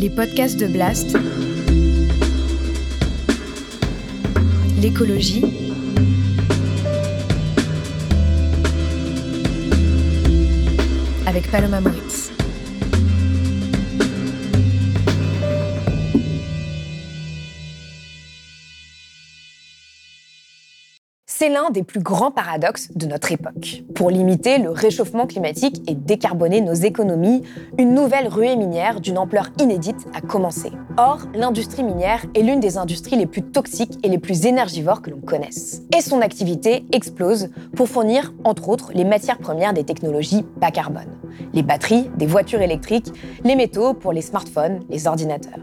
Les podcasts de Blast. L'écologie. Avec Paloma Moritz. C'est l'un des plus grands paradoxes de notre époque. Pour limiter le réchauffement climatique et décarboner nos économies, une nouvelle ruée minière d'une ampleur inédite a commencé. Or, l'industrie minière est l'une des industries les plus toxiques et les plus énergivores que l'on connaisse. Et son activité explose pour fournir, entre autres, les matières premières des technologies bas carbone. Les batteries, des voitures électriques, les métaux pour les smartphones, les ordinateurs.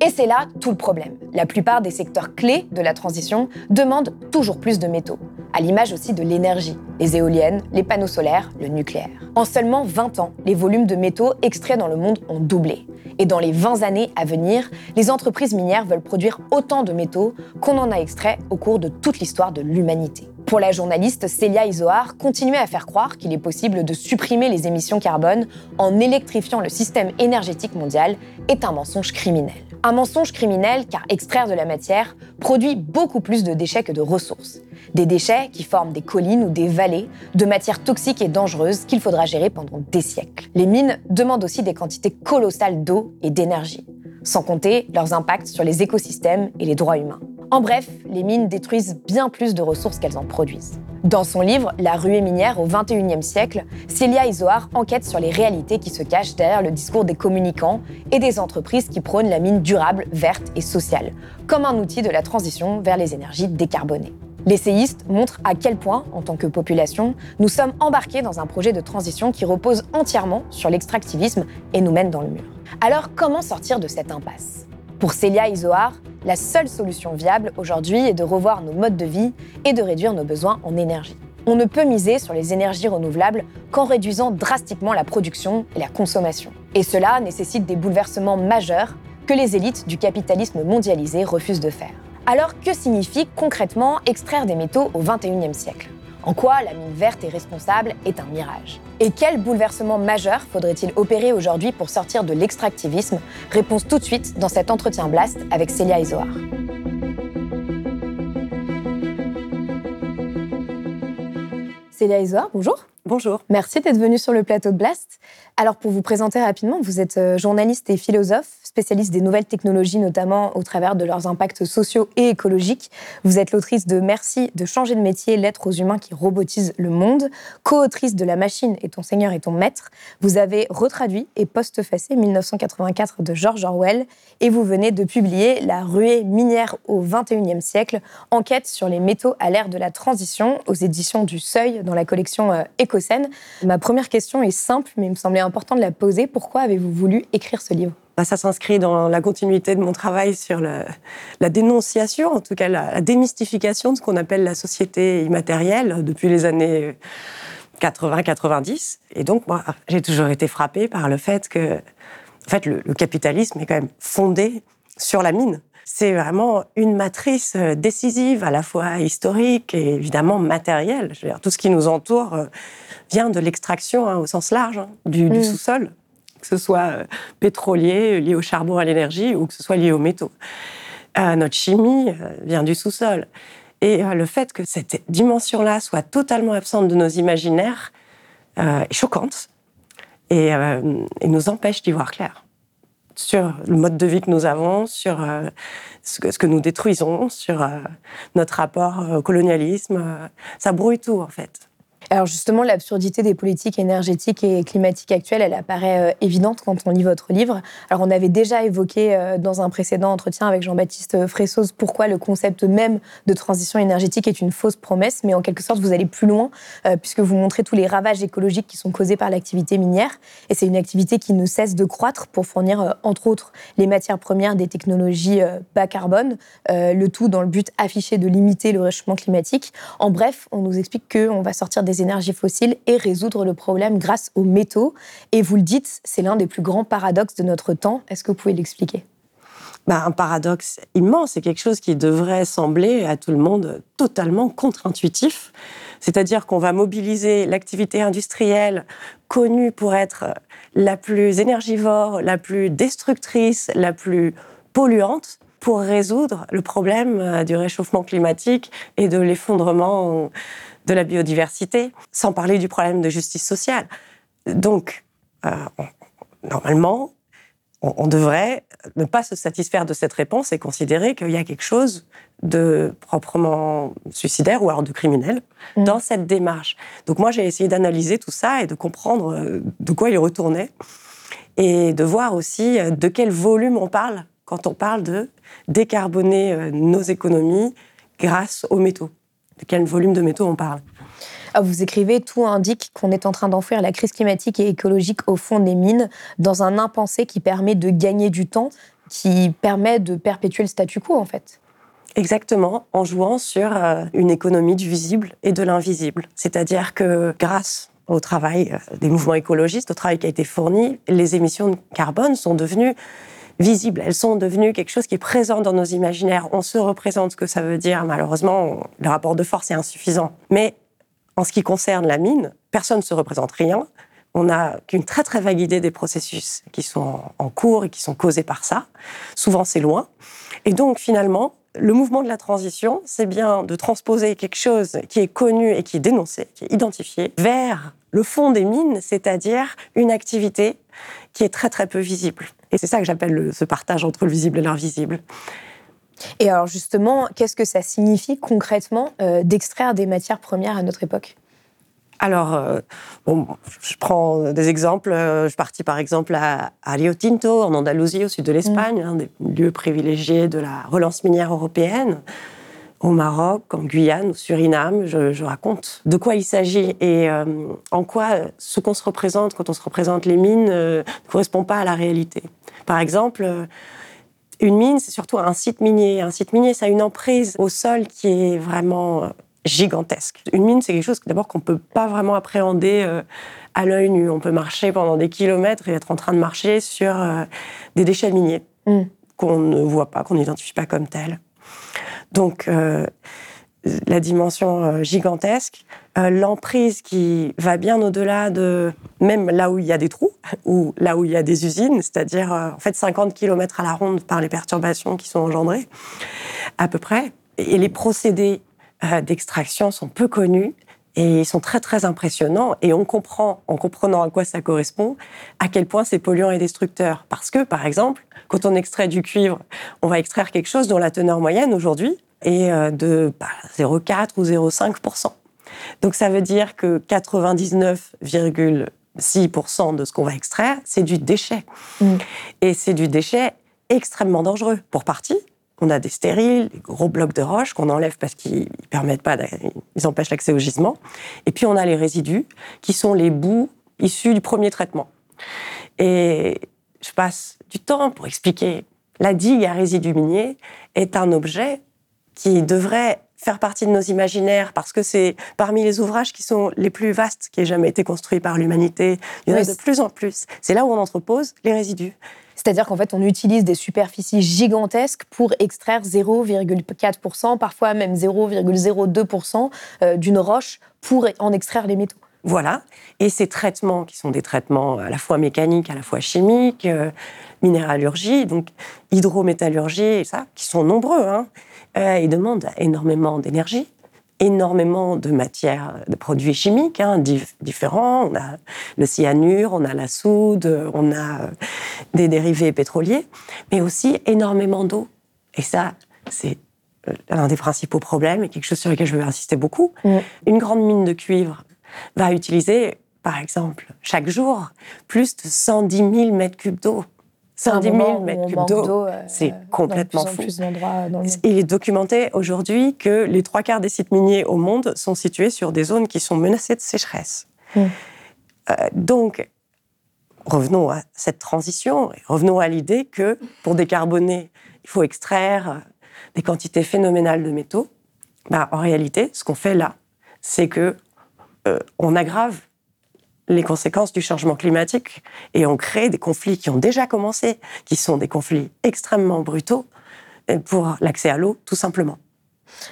Et c'est là tout le problème. La plupart des secteurs clés de la transition demandent toujours plus de métaux, à l'image aussi de l'énergie, les éoliennes, les panneaux solaires, le nucléaire. En seulement 20 ans, les volumes de métaux extraits dans le monde ont doublé. Et dans les 20 années à venir, les entreprises minières veulent produire autant de métaux qu'on en a extraits au cours de toute l'histoire de l'humanité. Pour la journaliste Célia Isoar, continuer à faire croire qu'il est possible de supprimer les émissions carbone en électrifiant le système énergétique mondial est un mensonge criminel. Un mensonge criminel car extraire de la matière produit beaucoup plus de déchets que de ressources. Des déchets qui forment des collines ou des vallées de matières toxiques et dangereuses qu'il faudra gérer pendant des siècles. Les mines demandent aussi des quantités colossales d'eau et d'énergie, sans compter leurs impacts sur les écosystèmes et les droits humains. En bref, les mines détruisent bien plus de ressources qu'elles en produisent. Dans son livre La ruée minière au XXIe siècle, Célia Isoar enquête sur les réalités qui se cachent derrière le discours des communicants et des entreprises qui prônent la mine durable, verte et sociale, comme un outil de la transition vers les énergies décarbonées. L'essayiste montre à quel point, en tant que population, nous sommes embarqués dans un projet de transition qui repose entièrement sur l'extractivisme et nous mène dans le mur. Alors comment sortir de cette impasse? Pour Célia Isoar, la seule solution viable aujourd'hui est de revoir nos modes de vie et de réduire nos besoins en énergie. On ne peut miser sur les énergies renouvelables qu'en réduisant drastiquement la production et la consommation. Et cela nécessite des bouleversements majeurs que les élites du capitalisme mondialisé refusent de faire. Alors que signifie concrètement extraire des métaux au XXIe siècle? En quoi la mine verte et responsable est un mirage? Et quel bouleversement majeur faudrait-il opérer aujourd'hui pour sortir de l'extractivisme? Réponse tout de suite dans cet entretien Blast avec Célia Isoar. Célia Isoar, bonjour. Bonjour. Merci d'être venue sur le plateau de Blast. Alors pour vous présenter rapidement, vous êtes euh, journaliste et philosophe, spécialiste des nouvelles technologies, notamment au travers de leurs impacts sociaux et écologiques. Vous êtes l'autrice de Merci de changer de métier, lettres aux humains qui robotisent le monde, co-autrice de La machine et ton seigneur et ton maître. Vous avez retraduit et postfacé 1984 de George Orwell et vous venez de publier La ruée minière au 21e siècle, enquête sur les métaux à l'ère de la transition aux éditions du Seuil dans la collection euh. Ma première question est simple, mais il me semblait important de la poser. Pourquoi avez-vous voulu écrire ce livre? Bah, ça s'inscrit dans la continuité de mon travail sur la dénonciation, en tout cas la, démystification de ce qu'on appelle la société immatérielle depuis les années 80-90. Et donc, moi, j'ai toujours été frappée par le fait que, en fait, le, capitalisme est quand même fondé sur la mine. C'est vraiment une matrice euh, décisive, à la fois historique et évidemment matérielle. Je veux dire, tout ce qui nous entoure euh, vient de l'extraction hein, au sens large hein, du, du mmh. sous-sol que ce soit euh, pétrolier, lié au charbon, à l'énergie, ou que ce soit lié aux métaux. Euh, notre chimie euh, vient du sous-sol. Et le fait que cette dimension-là soit totalement absente de nos imaginaires est choquante et, nous empêche d'y voir clair sur le mode de vie que nous avons, sur ce que, nous détruisons, sur notre rapport au colonialisme. Ça brouille tout, en fait. Alors justement, l'absurdité des politiques énergétiques et climatiques actuelles, elle apparaît euh, évidente quand on lit votre livre. Alors on avait déjà évoqué euh, dans un précédent entretien avec Jean-Baptiste Fressos pourquoi le concept même de transition énergétique est une fausse promesse, mais en quelque sorte vous allez plus loin euh, puisque vous montrez tous les ravages écologiques qui sont causés par l'activité minière. Et c'est une activité qui ne cesse de croître pour fournir entre autres les matières premières des technologies bas carbone, le tout dans le but affiché de limiter le réchauffement climatique. En bref, on nous explique qu'on va sortir des énergies fossiles et résoudre le problème grâce aux métaux. Et vous le dites, c'est l'un des plus grands paradoxes de notre temps. Est-ce que vous pouvez l'expliquer? Bah, un paradoxe immense, c'est quelque chose qui devrait sembler à tout le monde totalement contre-intuitif. C'est-à-dire qu'on va mobiliser l'activité industrielle connue pour être la plus énergivore, la plus destructrice, la plus polluante pour résoudre le problème euh, du réchauffement climatique et de l'effondrement de la biodiversité, sans parler du problème de justice sociale. Donc, euh, normalement, on, devrait ne pas se satisfaire de cette réponse et considérer qu'il y a quelque chose de proprement suicidaire ou alors de criminel mmh. dans cette démarche. Donc moi, j'ai essayé d'analyser tout ça et de comprendre euh, de quoi il retournait et de voir aussi euh, de quel volume on parle quand on parle de décarboner nos économies grâce aux métaux. De quel volume de métaux on parle. Ah, vous écrivez Tout indique qu'on est en train d'enfuir la crise climatique et écologique au fond des mines dans un impensé qui permet de gagner du temps, qui permet de perpétuer le statu quo en fait. Exactement, en jouant sur euh, une économie du visible et de l'invisible. C'est-à-dire que grâce au travail euh, des mouvements écologistes, au travail qui a été fourni, les émissions de carbone sont devenues visibles. Elles sont devenues quelque chose qui est présent dans nos imaginaires. On se représente ce que ça veut dire. Malheureusement, le rapport de force est insuffisant. Mais en ce qui concerne la mine, personne ne se représente rien. On n'a qu'une très très vague idée des processus qui sont en cours et qui sont causés par ça. Souvent, c'est loin. Et donc, finalement, le mouvement de la transition, c'est bien de transposer quelque chose qui est connu et qui est dénoncé, qui est identifié, vers le fond des mines, c'est-à-dire une activité qui est très très peu visible. Et c'est ça que j'appelle ce partage entre le visible et l'invisible. Et alors justement, qu'est-ce que ça signifie concrètement euh, d'extraire des matières premières à notre époque? Alors, euh, je prends des exemples. Euh, je suis partie par exemple à, Rio Tinto, en Andalousie, au sud de l'Espagne, mm. un des lieux privilégiés de la relance minière européenne. Au Maroc, en Guyane, au Suriname, je, raconte de quoi il s'agit et en quoi ce qu'on se représente quand on se représente les mines ne correspond pas à la réalité. Par exemple, une mine, c'est surtout un site minier. Un site minier, ça a une emprise au sol qui est vraiment euh, gigantesque. Une mine, c'est quelque chose d'abord qu'on ne peut pas vraiment appréhender euh, à l'œil nu. On peut marcher pendant des kilomètres et être en train de marcher sur euh, des déchets miniers mm. qu'on ne voit pas, qu'on n'identifie pas comme tels. Donc, la dimension euh, gigantesque, euh, l'emprise qui va bien au-delà de même là où il y a des trous ou là où il y a des usines, c'est-à-dire euh, en fait 50 km à la ronde par les perturbations qui sont engendrées à peu près. Et les procédés d'extraction sont peu connus et ils sont très très impressionnants et on comprend en comprenant à quoi ça correspond à quel point c'est polluant et destructeur parce que par exemple quand on extrait du cuivre on va extraire quelque chose dont la teneur moyenne aujourd'hui et euh, de 0,4 bah, ou 0,5% Donc ça veut dire que 99,6% de ce qu'on va extraire, c'est du déchet. Mm. Et c'est du déchet extrêmement dangereux. Pour partie, on a des stériles, des gros blocs de roche qu'on enlève parce qu'ils permettent pas, ils empêchent l'accès au gisement. Et puis on a les résidus, qui sont les bouts issus du premier traitement. Et je passe du temps pour expliquer. La digue à résidus miniers est un objet qui devrait faire partie de nos imaginaires parce que c'est parmi les ouvrages qui sont les plus vastes qui aient jamais été construits par l'humanité. Il y en a de plus en plus. C'est là où on entrepose les résidus. C'est-à-dire qu'en fait, on utilise des superficies gigantesques pour extraire 0,4%, parfois même 0,02% euh, d'une roche pour en extraire les métaux. Voilà. Et ces traitements, qui sont des traitements à la fois mécaniques, à la fois chimiques, euh, minéralurgie, donc hydrométallurgie, ça, qui sont nombreux, hein, euh, ils demandent énormément d'énergie, énormément de matières, de produits chimiques hein, différents. On a le cyanure, on a la soude, on a euh, des dérivés pétroliers, mais aussi énormément d'eau. Et ça, c'est euh, l'un des principaux problèmes et quelque chose sur lequel je veux insister beaucoup. Mm. Une grande mine de cuivre va utiliser, par exemple, chaque jour, plus de 110 000 mètres cubes d'eau. 110 000 mètres cubes d'eau, euh, c'est complètement fou. Il est documenté aujourd'hui que les trois quarts des sites miniers au monde sont situés sur des zones qui sont menacées de sécheresse. Hmm. Euh, donc, revenons à cette transition, revenons à l'idée que pour décarboner, il faut extraire euh, des quantités phénoménales de métaux. Bah, en réalité, ce qu'on fait là, c'est que on aggrave les conséquences du changement climatique et on crée des conflits qui ont déjà commencé, qui sont des conflits extrêmement brutaux pour l'accès à l'eau, tout simplement.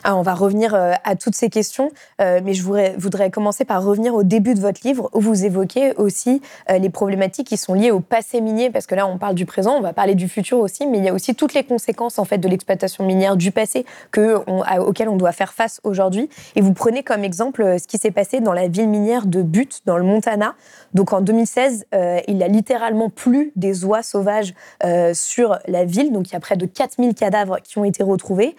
Alors, on va revenir euh, à toutes ces questions, euh, mais je voudrais, commencer par revenir au début de votre livre où vous évoquez aussi euh, les problématiques qui sont liées au passé minier, parce que là on parle du présent, on va parler du futur aussi, mais il y a aussi toutes les conséquences en fait de l'exploitation minière du passé on, auxquelles on doit faire face aujourd'hui. Et vous prenez comme exemple ce qui s'est passé dans la ville minière de Butte, dans le Montana. Donc en 2016, il y a littéralement plus des oies sauvages sur la ville, donc il y a près de 4000 cadavres qui ont été retrouvés.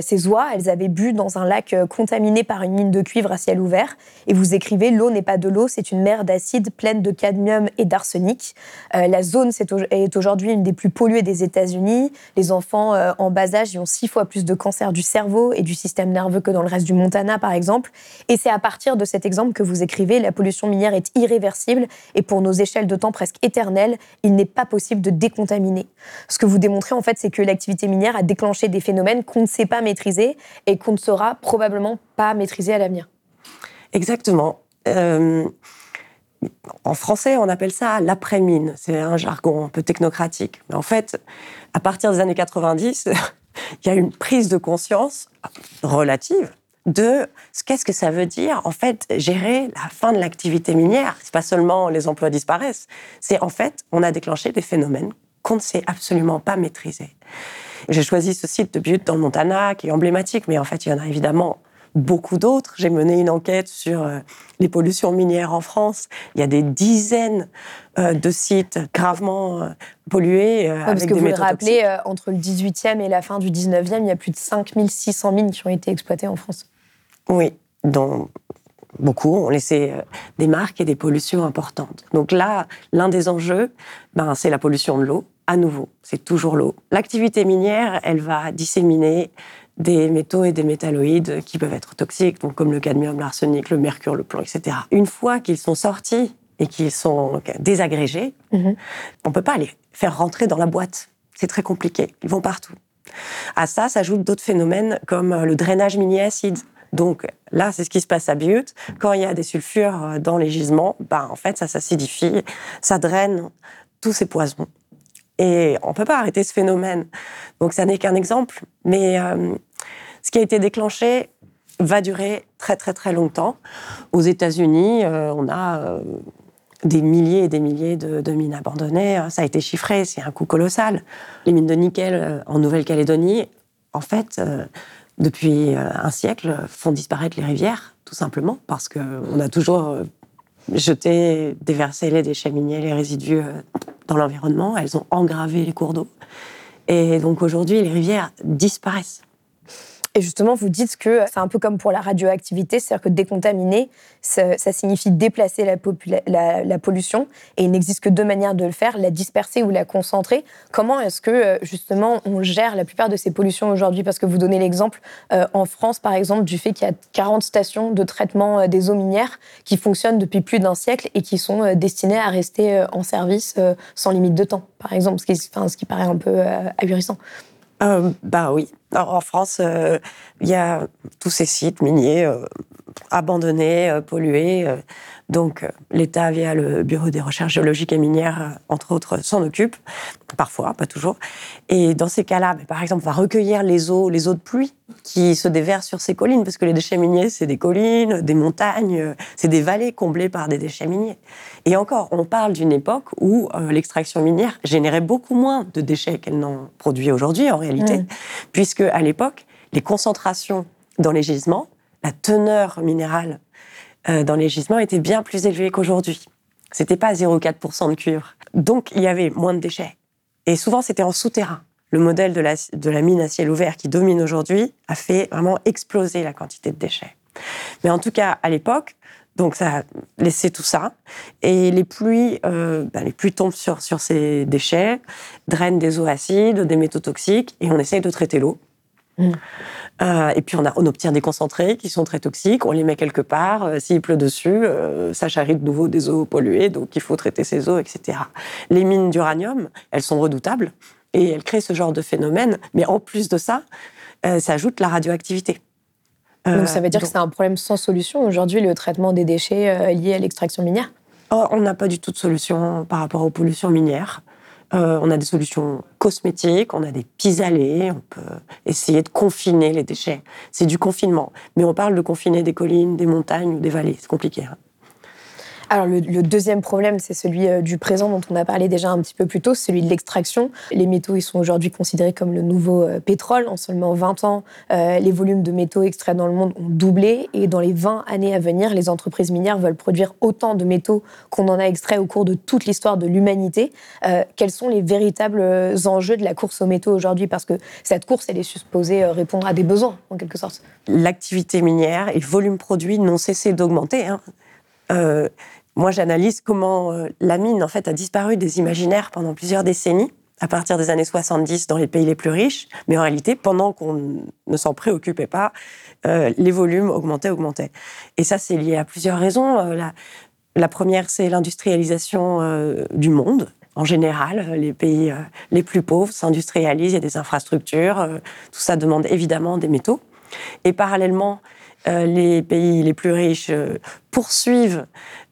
ces oies, elles avaient bu dans un lac euh, contaminé par une mine de cuivre à ciel ouvert. Et vous écrivez L'eau n'est pas de l'eau, c'est une mer d'acide pleine de cadmium et d'arsenic. Euh, la zone est aujourd'hui une des plus polluées des États-Unis. Les enfants euh, en bas âge y ont six fois plus de cancer du cerveau et du système nerveux que dans le reste du Montana, par exemple. Et c'est à partir de cet exemple que vous écrivez La pollution minière est irréversible et pour nos échelles de temps presque éternelles, il n'est pas possible de décontaminer. Ce que vous démontrez, en fait, c'est que l'activité minière a déclenché des phénomènes qu'on ne sait pas maîtriser et qu'on ne saura probablement pas maîtriser à l'avenir. Exactement. Euh, en français, on appelle ça l'après-mine. C'est un jargon un peu technocratique. Mais en fait, à partir des années 90, il y a une prise de conscience relative de ce qu'est-ce que ça veut dire en fait gérer la fin de l'activité minière. C'est pas seulement les emplois disparaissent, c'est en fait on a déclenché des phénomènes qu'on ne sait absolument pas maîtriser. J'ai choisi ce site de Butte dans le Montana, qui est emblématique, mais en fait, il y en a évidemment beaucoup d'autres. J'ai mené une enquête sur euh, les pollutions minières en France. Il y a des dizaines euh, de sites gravement euh, pollués. avec parce que vous le rappelez, entre le 18e et la fin du 19e, il y a plus de 5600 mines qui ont été exploitées en France. Oui, dont beaucoup ont laissé des marques et des pollutions importantes. Donc là, l'un des enjeux, ben, c'est la pollution de l'eau à nouveau, c'est toujours l'eau. L'activité minière, elle va disséminer des métaux et des métalloïdes qui peuvent être toxiques, donc comme le cadmium, l'arsenic, le mercure, le plomb, etc. Une fois qu'ils sont sortis et qu'ils sont désagrégés, mhm. on ne peut pas les faire rentrer dans la boîte. C'est très compliqué. Ils vont partout. À ça s'ajoutent d'autres phénomènes comme le drainage minier acide. Donc là, c'est ce qui se passe à Butte. Quand il y a des sulfures dans les gisements, ben, en fait, ça s'acidifie, ça draine tous ces poisons. Et on ne peut pas arrêter ce phénomène. Donc ça n'est qu'un exemple. Mais euh, ce qui a été déclenché va durer très très très longtemps. Aux États-Unis, euh, on a euh, des milliers et des milliers de, mines abandonnées. Ça a été chiffré, c'est un coût colossal. Les mines de nickel en Nouvelle-Calédonie, en fait, depuis un siècle, font disparaître les rivières, tout simplement, parce qu'on a toujours jeté, déversé les déchets les résidus dans l'environnement, elles ont engravé les cours d'eau. Et donc aujourd'hui, les rivières disparaissent. Et justement, vous dites que c'est un peu comme pour la radioactivité, c'est-à-dire que décontaminer, ça, signifie déplacer la, pollution, et il n'existe que deux manières de le faire, la disperser ou la concentrer. Comment est-ce que, euh, justement, on gère la plupart de ces pollutions aujourd'hui? Parce que vous donnez l'exemple euh, en France, par exemple, du fait qu'il y a 40 stations de traitement euh, des eaux minières qui fonctionnent depuis plus d'un siècle et qui sont destinées à rester en service sans limite de temps, par exemple, ce qui, ce qui paraît un peu ahurissant. Euh, bah oui. En France, euh, il y a tous ces sites miniers euh, abandonnés, pollués. donc l'État, via le Bureau des recherches géologiques et minières, entre autres, s'en occupe. Parfois, pas toujours. Et dans ces cas-là, par exemple, on va recueillir les eaux, les eaux de pluie qui se déversent sur ces collines, parce que les déchets miniers, c'est des collines, des montagnes, c'est des vallées comblées par des déchets miniers. Et encore, on parle d'une époque où euh, l'extraction minière générait beaucoup moins de déchets qu'elle n'en produit aujourd'hui, en réalité, puisque à l'époque, les concentrations dans les gisements, la teneur minérale euh, dans les gisements était bien plus élevée qu'aujourd'hui. C'était pas 0,4% de cuivre. Donc, il y avait moins de déchets. Et souvent, c'était en souterrain le modèle de la, mine à ciel ouvert qui domine aujourd'hui a fait vraiment exploser la quantité de déchets. Mais en tout cas, à l'époque, donc ça a laissé tout ça. Et les pluies, euh, ben, les pluies tombent sur ces déchets, drainent des eaux acides, des métaux toxiques, et on essaye de traiter l'eau. Mmh. Euh, et puis on, a, on, obtient des concentrés qui sont très toxiques, on les met quelque part, euh, s'il pleut dessus, ça charrie de nouveau des eaux polluées, donc il faut traiter ces eaux, etc. Les mines d'uranium, elles sont redoutables, et elle crée ce genre de phénomène. Mais en plus de ça, euh, s'ajoute la radioactivité. donc ça veut dire que c'est un problème sans solution aujourd'hui, le traitement des déchets euh, liés à l'extraction minière? Oh, On n'a pas du tout de solution par rapport aux pollutions minières. Euh, on a des solutions cosmétiques, on a des pis-aller, on peut essayer de confiner les déchets. C'est du confinement. Mais on parle de confiner des collines, des montagnes ou des vallées. C'est compliqué. Hein. Alors le, deuxième problème, c'est celui euh, du présent dont on a parlé déjà un petit peu plus tôt, celui de l'extraction. Les métaux, ils sont aujourd'hui considérés comme le nouveau euh, pétrole. En seulement 20 ans, euh, les volumes de métaux extraits dans le monde ont doublé et dans les 20 années à venir, les entreprises minières veulent produire autant de métaux qu'on en a extrait au cours de toute l'histoire de l'humanité. quels sont les véritables enjeux de la course aux métaux aujourd'hui? Parce que cette course, elle est supposée répondre à des besoins, en quelque sorte. L'activité minière et le volume produit n'ont cessé d'augmenter. Hein. Moi, j'analyse comment euh, la mine, en fait, a disparu des imaginaires pendant plusieurs décennies, à partir des années 70 dans les pays les plus riches. Mais en réalité, pendant qu'on ne s'en préoccupait pas, euh, les volumes augmentaient, augmentaient. Et ça, c'est lié à plusieurs raisons. Euh, la, la, première, c'est l'industrialisation du monde. En général, les pays les plus pauvres s'industrialisent, il y a des infrastructures, tout ça demande évidemment des métaux. Et parallèlement, les pays les plus riches poursuivent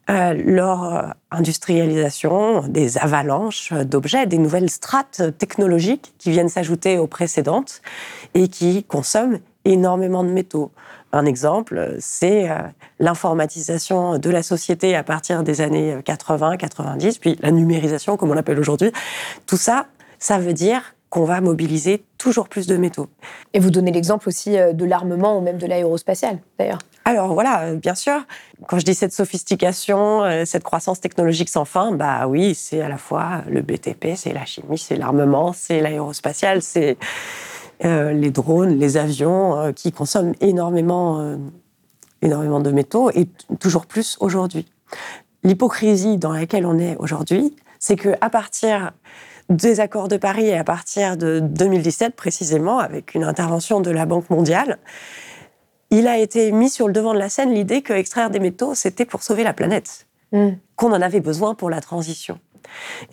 euh, leur euh, industrialisation, des avalanches d'objets, des nouvelles strates technologiques qui viennent s'ajouter aux précédentes et qui consomment énormément de métaux. Un exemple, c'est euh, l'informatisation de la société à partir des années 80-90, puis la numérisation, comme on l'appelle aujourd'hui. Tout ça, ça veut dire qu'on va mobiliser toujours plus de métaux. Et vous donnez l'exemple aussi de l'armement ou même de l'aérospatial, d'ailleurs. Alors voilà, euh, bien sûr, quand je dis cette sophistication, euh, cette croissance technologique sans fin, bah oui, c'est à la fois le BTP, c'est la chimie, c'est l'armement, c'est l'aérospatial, c'est euh, les drones, les avions qui consomment énormément, énormément de métaux et toujours plus aujourd'hui. L'hypocrisie dans laquelle on est aujourd'hui, c'est que à partir des accords de Paris et à partir de 2017 précisément, avec une intervention de la Banque mondiale, il a été mis sur le devant de la scène l'idée que extraire des métaux, c'était pour sauver la planète, mm. qu'on en avait besoin pour la transition.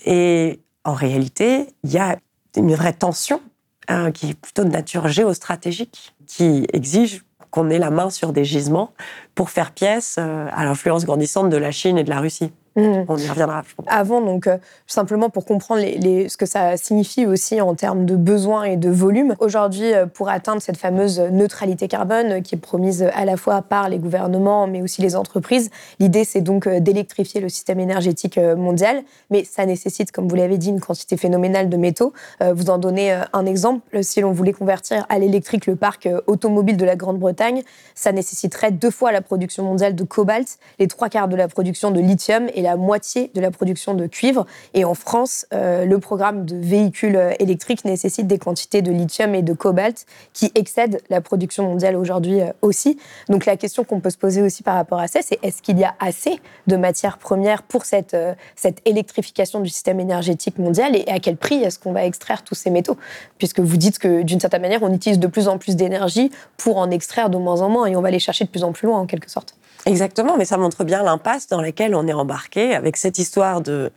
Et en réalité, il y a une vraie tension hein, qui est plutôt de nature géostratégique, qui exige qu'on ait la main sur des gisements pour faire pièce euh, à l'influence grandissante de la Chine et de la Russie. Mmh. On y reviendra. Avant, donc, euh, simplement pour comprendre les, ce que ça signifie aussi en termes de besoins et de volume. Aujourd'hui, euh, pour atteindre cette fameuse neutralité carbone euh, qui est promise à la fois par les gouvernements, mais aussi les entreprises, l'idée, c'est donc d'électrifier le système énergétique mondial. Mais ça nécessite, comme vous l'avez dit, une quantité phénoménale de métaux. Vous en donnez un exemple. Si l'on voulait convertir à l'électrique le parc automobile de la Grande-Bretagne, ça nécessiterait deux fois la production mondiale de cobalt, les trois quarts de la production de lithium et la moitié de la production de cuivre. Et en France, euh, le programme de véhicules électriques nécessite des quantités de lithium et de cobalt qui excèdent la production mondiale aujourd'hui euh, aussi. Donc la question qu'on peut se poser aussi par rapport à ça, c'est est-ce qu'il y a assez de matières premières pour cette, euh, cette électrification du système énergétique mondial et à quel prix est-ce qu'on va extraire tous ces métaux? Puisque vous dites que d'une certaine manière, on utilise de plus en plus d'énergie pour en extraire de moins en moins et on va les chercher de plus en plus loin en quelque sorte. Exactement, mais ça montre bien l'impasse dans laquelle on est embarqué avec cette histoire de,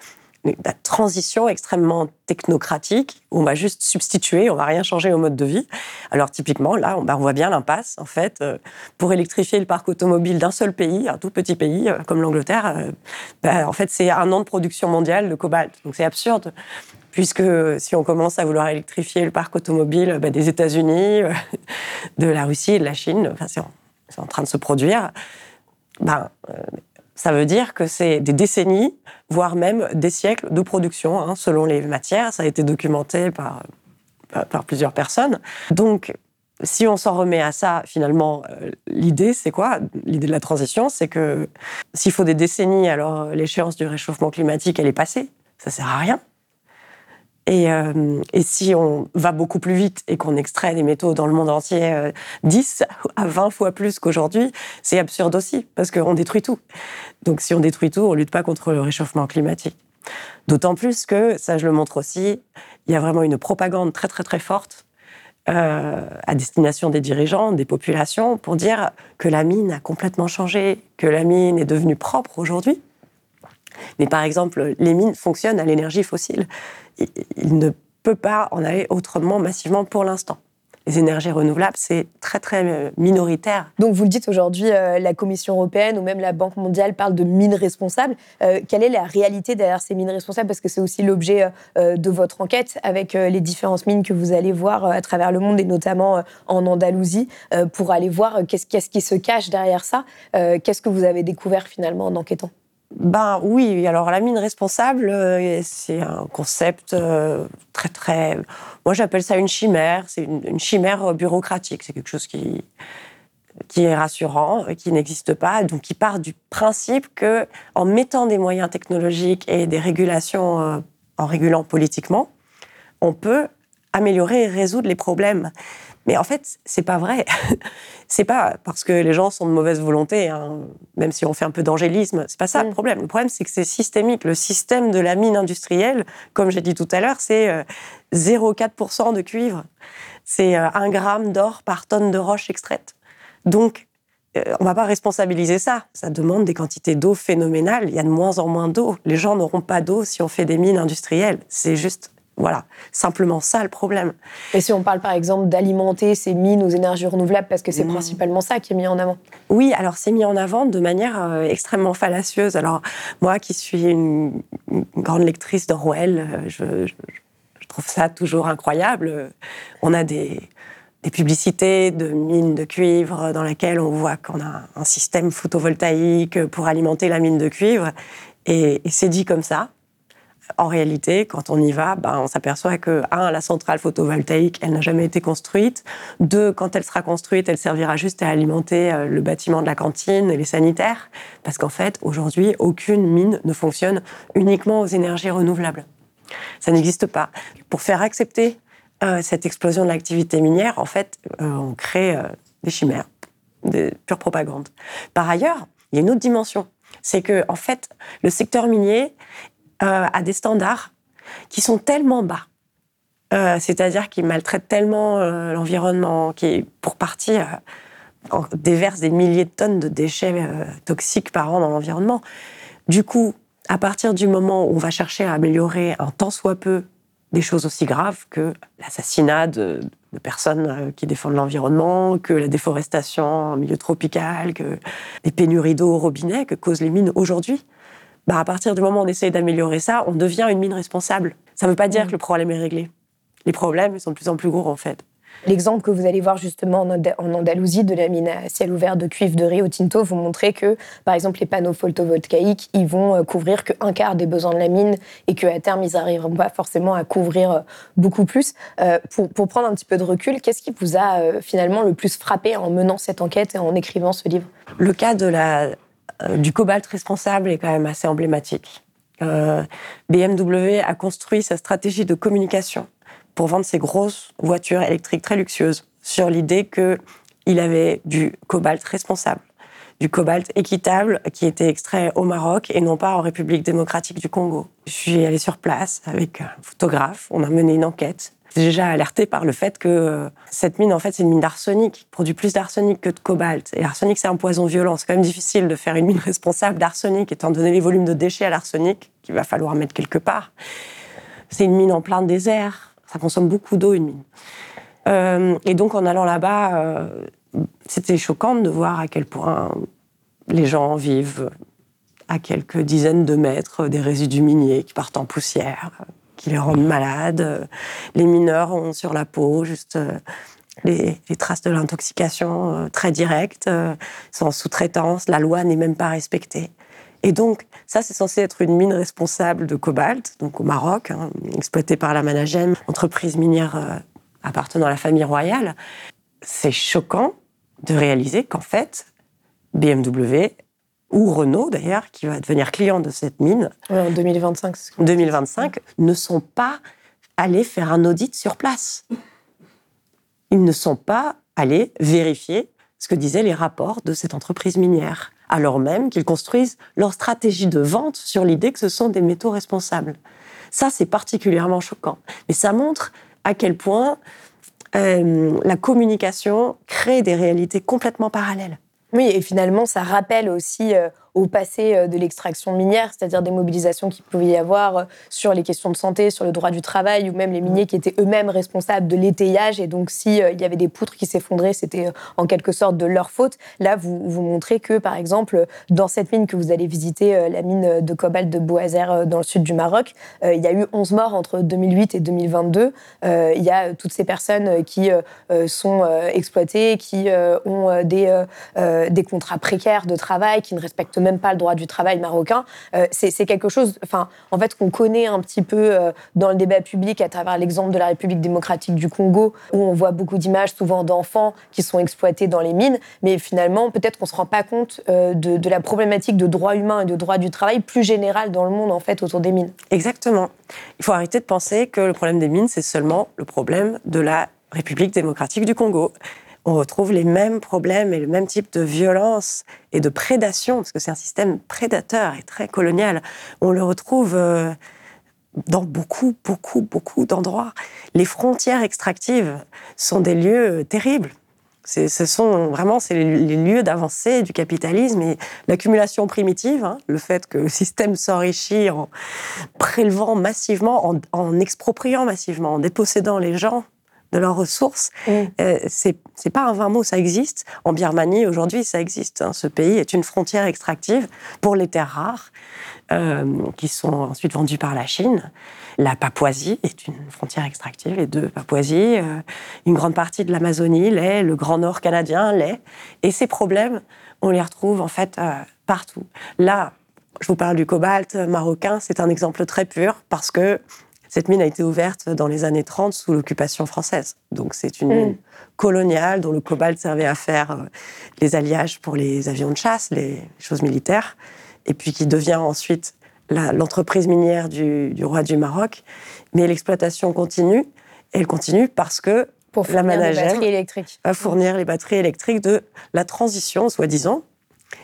la transition extrêmement technocratique où on va juste substituer, on va rien changer au mode de vie. Alors typiquement, là, on, bah, voit bien l'impasse, en fait, euh, pour électrifier le parc automobile d'un seul pays, un tout petit pays euh, comme l'Angleterre, euh, bah, en fait, c'est un an de production mondiale de cobalt. Donc c'est absurde puisque si on commence à vouloir électrifier le parc automobile bah, des États-Unis, de la Russie et de la Chine, enfin, c'est en, train de se produire ben, euh, ça veut dire que c'est des décennies, voire même des siècles de production, hein, selon les matières. Ça a été documenté par, par, plusieurs personnes. Donc, si on s'en remet à ça, finalement, euh, l'idée, c'est quoi? L'idée de la transition, c'est que s'il faut des décennies, alors l'échéance du réchauffement climatique, elle est passée. Ça sert à rien. Euh, et, si on va beaucoup plus vite et qu'on extrait des métaux dans le monde entier 10 euh, à 20 fois plus qu'aujourd'hui, c'est absurde aussi, parce qu'on détruit tout. Donc si on détruit tout, on lutte pas contre le réchauffement climatique. D'autant plus que, ça je le montre aussi, il y a vraiment une propagande très très très forte euh, à destination des dirigeants, des populations, pour dire que la mine a complètement changé, que la mine est devenue propre aujourd'hui. Mais par exemple, les mines fonctionnent à l'énergie fossile il ne peut pas en aller autrement massivement pour l'instant. les énergies renouvelables, c'est très très euh, minoritaire. Donc vous le dites aujourd'hui, euh, la Commission européenne ou même la Banque mondiale parlent de mines responsables. Euh, quelle est la réalité derrière ces mines responsables? Parce que c'est aussi l'objet de votre enquête avec les différentes mines que vous allez voir à travers le monde et notamment en Andalousie pour aller voir qu'est-ce qui se cache derrière ça. Qu'est-ce que vous avez découvert finalement en enquêtant? Ben oui, alors la mine responsable, euh, c'est un concept euh, très très. Moi j'appelle ça une chimère. C'est une, chimère bureaucratique. C'est quelque chose qui est rassurant, qui n'existe pas, donc qui part du principe que en mettant des moyens technologiques et des régulations, euh, en régulant politiquement, on peut améliorer et résoudre les problèmes. Mais en fait, c'est pas vrai. c'est pas parce que les gens sont de mauvaise volonté, hein, même si on fait un peu d'angélisme. C'est pas ça le mm. problème. Le problème, c'est que c'est systémique. Le système de la mine industrielle, comme j'ai dit tout à l'heure, c'est 0,4% euh, de cuivre. C'est 1 euh, gramme d'or par tonne de roche extraite. Donc, euh, on va pas responsabiliser ça. Ça demande des quantités d'eau phénoménales. Il y a de moins en moins d'eau. Les gens n'auront pas d'eau si on fait des mines industrielles. C'est juste voilà, simplement ça le problème. Et si on parle par exemple d'alimenter ces mines aux énergies renouvelables, parce que c'est mmh. principalement ça qui est mis en avant Oui, alors c'est mis en avant de manière euh, extrêmement fallacieuse. Alors moi qui suis une, grande lectrice d'Orwell, euh, je, trouve ça toujours incroyable. On a des, publicités de mines de cuivre dans lesquelles on voit qu'on a un système photovoltaïque pour alimenter la mine de cuivre. et c'est dit comme ça en réalité, quand on y va, ben, on s'aperçoit que, un, la centrale photovoltaïque, elle n'a jamais été construite. Deux, quand elle sera construite, elle servira juste à alimenter euh, le bâtiment de la cantine et les sanitaires. Parce qu'en fait, aujourd'hui, aucune mine ne fonctionne uniquement aux énergies renouvelables. Ça n'existe pas. Pour faire accepter euh, cette explosion de l'activité minière, en fait, euh, on crée des chimères, des pure propagande. Par ailleurs, il y a une autre dimension. C'est que, en fait, le secteur minier euh, à des standards qui sont tellement bas. Euh, c'est-à-dire qu'ils maltraitent tellement euh, l'environnement, qui, pour partie, déversent des milliers de tonnes de déchets toxiques par an dans l'environnement. Du coup, à partir du moment où on va chercher à améliorer un tant soit peu des choses aussi graves que l'assassinat de, de, personnes qui défendent l'environnement, que la déforestation en milieu tropical, que les pénuries d'eau au robinet que causent les mines aujourd'hui, bah, à partir du moment où on essaye d'améliorer ça, on devient une mine responsable. Ça ne veut pas dire mm. que le problème est réglé. Les problèmes sont de plus en plus gros, en fait. L'exemple que vous allez voir justement en Andalousie de la mine à ciel ouvert de cuivre de Rio Tinto vous montrer que, par exemple, les panneaux photovoltaïques, ils vont euh, couvrir qu'un quart des besoins de la mine et qu'à terme, ils n'arriveront pas forcément à couvrir euh, beaucoup plus. Euh, pour, pour, prendre un petit peu de recul, qu'est-ce qui vous a finalement le plus frappé en menant cette enquête et en écrivant ce livre? Le cas de la du cobalt responsable est quand même assez emblématique. Euh, BMW a construit sa stratégie de communication pour vendre ses grosses voitures électriques très luxueuses sur l'idée qu'il avait du cobalt responsable, du cobalt équitable qui était extrait au Maroc et non pas en République démocratique du Congo. Je suis allée sur place avec un photographe, on a mené une enquête déjà alerté par le fait que euh, cette mine, en fait, c'est une mine d'arsenic, produit plus d'arsenic que de cobalt. Et l'arsenic, c'est un poison violent. C'est quand même difficile de faire une mine responsable d'arsenic, étant donné les volumes de déchets à l'arsenic qu'il va falloir mettre quelque part. C'est une mine en plein désert. Ça consomme beaucoup d'eau, une mine. Euh, et donc, en allant là-bas, euh, c'était choquant de voir à quel point les gens vivent à quelques dizaines de mètres des résidus miniers qui partent en poussière, qui les rendent malades. Les mineurs ont sur la peau juste euh, les, traces de l'intoxication euh, très directes, euh, en sous-traitance, la loi n'est même pas respectée. Et donc, ça, c'est censé être une mine responsable de cobalt, donc au Maroc, hein, exploitée par la Managem, entreprise minière appartenant à la famille royale. C'est choquant de réaliser qu'en fait, BMW ou Renault d'ailleurs, qui va devenir client de cette mine. en 2025. 2025, ne sont pas allés faire un audit sur place. Ils ne sont pas allés vérifier ce que disaient les rapports de cette entreprise minière, alors même qu'ils construisent leur stratégie de vente sur l'idée que ce sont des métaux responsables. Ça, c'est particulièrement choquant. Mais ça montre à quel point euh, la communication crée des réalités complètement parallèles. Oui, et finalement, ça rappelle aussi euh, au passé euh, de l'extraction minière, c'est-à-dire des mobilisations qui pouvaient y avoir euh, sur les questions de santé, sur le droit du travail, ou même les miniers qui étaient eux-mêmes responsables de l'étayage. Et donc, s'il y avait des poutres qui s'effondraient, c'était en quelque sorte de leur faute. Là, vous, montrez que, par exemple, dans cette mine que vous allez visiter, la mine de cobalt de Boazer dans le sud du Maroc, il y a eu 11 morts entre 2008 et 2022. il y a toutes ces personnes qui sont exploitées, qui ont des, des contrats précaires de travail, qui ne respectent même pas le droit du travail marocain. Euh, c'est quelque chose, enfin, en fait, qu'on connaît un petit peu euh, dans le débat public à travers l'exemple de la République démocratique du Congo, où on voit beaucoup d'images, souvent d'enfants qui sont exploités dans les mines. Mais finalement, peut-être qu'on se rend pas compte euh, de, la problématique de droits humains et de droit du travail plus générale dans le monde, en fait, autour des mines. Exactement. Il faut arrêter de penser que le problème des mines, c'est seulement le problème de la République démocratique du Congo on retrouve les mêmes problèmes et le même type de violence et de prédation, parce que c'est un système prédateur et très colonial. On le retrouve euh, dans beaucoup, beaucoup, beaucoup d'endroits. Les frontières extractives sont des lieux terribles. Ce sont vraiment c'est les, lieux d'avancée du capitalisme et l'accumulation primitive, hein, le fait que le système s'enrichit en prélevant massivement, en, en expropriant massivement, en dépossédant les gens de leurs ressources. Mm. Euh, c'est pas un vain mot, ça existe. En Birmanie, aujourd'hui, ça existe. Hein. Ce pays est une frontière extractive pour les terres rares, euh, qui sont ensuite vendues par la Chine. La Papouasie est une frontière extractive, et deux Papouasies. Euh, une grande partie de l'Amazonie l'est, le Grand Nord canadien l'est. Et ces problèmes, on les retrouve en fait euh, partout. Là, je vous parle du cobalt marocain, c'est un exemple très pur parce que cette mine a été ouverte dans les années 30 sous l'occupation française. Donc c'est une mine mm. coloniale dont le cobalt servait à faire euh, les alliages pour les avions de chasse, les choses militaires, et puis qui devient ensuite l'entreprise minière du, roi du Maroc. Mais l'exploitation continue, et elle continue parce que pour la managère va fournir les batteries électriques de la transition, soi-disant,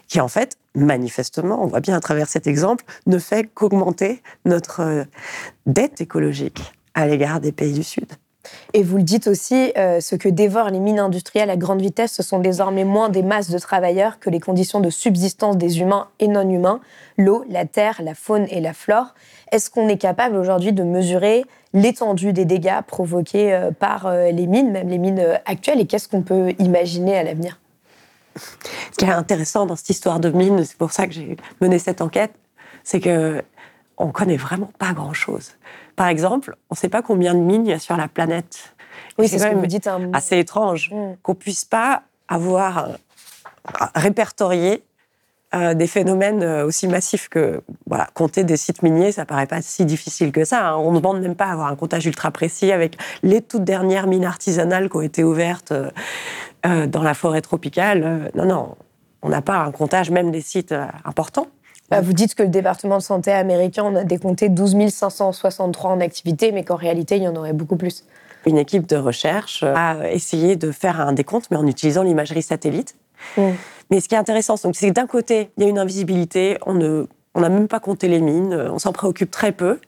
qui en fait, manifestement, on voit bien à travers cet exemple, ne fait qu'augmenter notre euh, dette écologique à l'égard des pays du Sud. Et vous le dites aussi, euh, ce que dévorent les mines industrielles à grande vitesse, ce sont désormais moins des masses de travailleurs que les conditions de subsistance des humains et non humains, l'eau, la terre, la faune et la flore. Est-ce qu'on est capable aujourd'hui de mesurer l'étendue des dégâts provoqués euh, par les mines, même les mines actuelles, et qu'est-ce qu'on peut imaginer à l'avenir? Ce qui est intéressant dans cette histoire de mines, c'est pour ça que j'ai mené cette enquête, c'est que on connaît vraiment pas grand-chose. Par exemple, on ne sait pas combien de mines il y a sur la planète. Oui, c'est ce que vous dites. Un... Assez étrange qu'on mm. qu'on puisse pas avoir euh, répertorié euh, des phénomènes euh, aussi massifs que voilà, compter des sites miniers, ça paraît pas si difficile que ça. Hein. On ne demande même pas à avoir un comptage ultra précis avec les toutes dernières mines artisanales qui ont été ouvertes euh, dans la forêt tropicale. Euh, non, non, on n'a pas un comptage même des sites euh, importants. Bah, vous dites que le département de santé américain on a décompté 12 563 en activité, mais qu'en réalité, il y en aurait beaucoup plus. Une équipe de recherche a essayé de faire un décompte, mais en utilisant l'imagerie satellite. Mm. Mais ce qui est intéressant, c'est que d'un côté, il y a une invisibilité, on n'a même pas compté les mines, on s'en préoccupe très peu.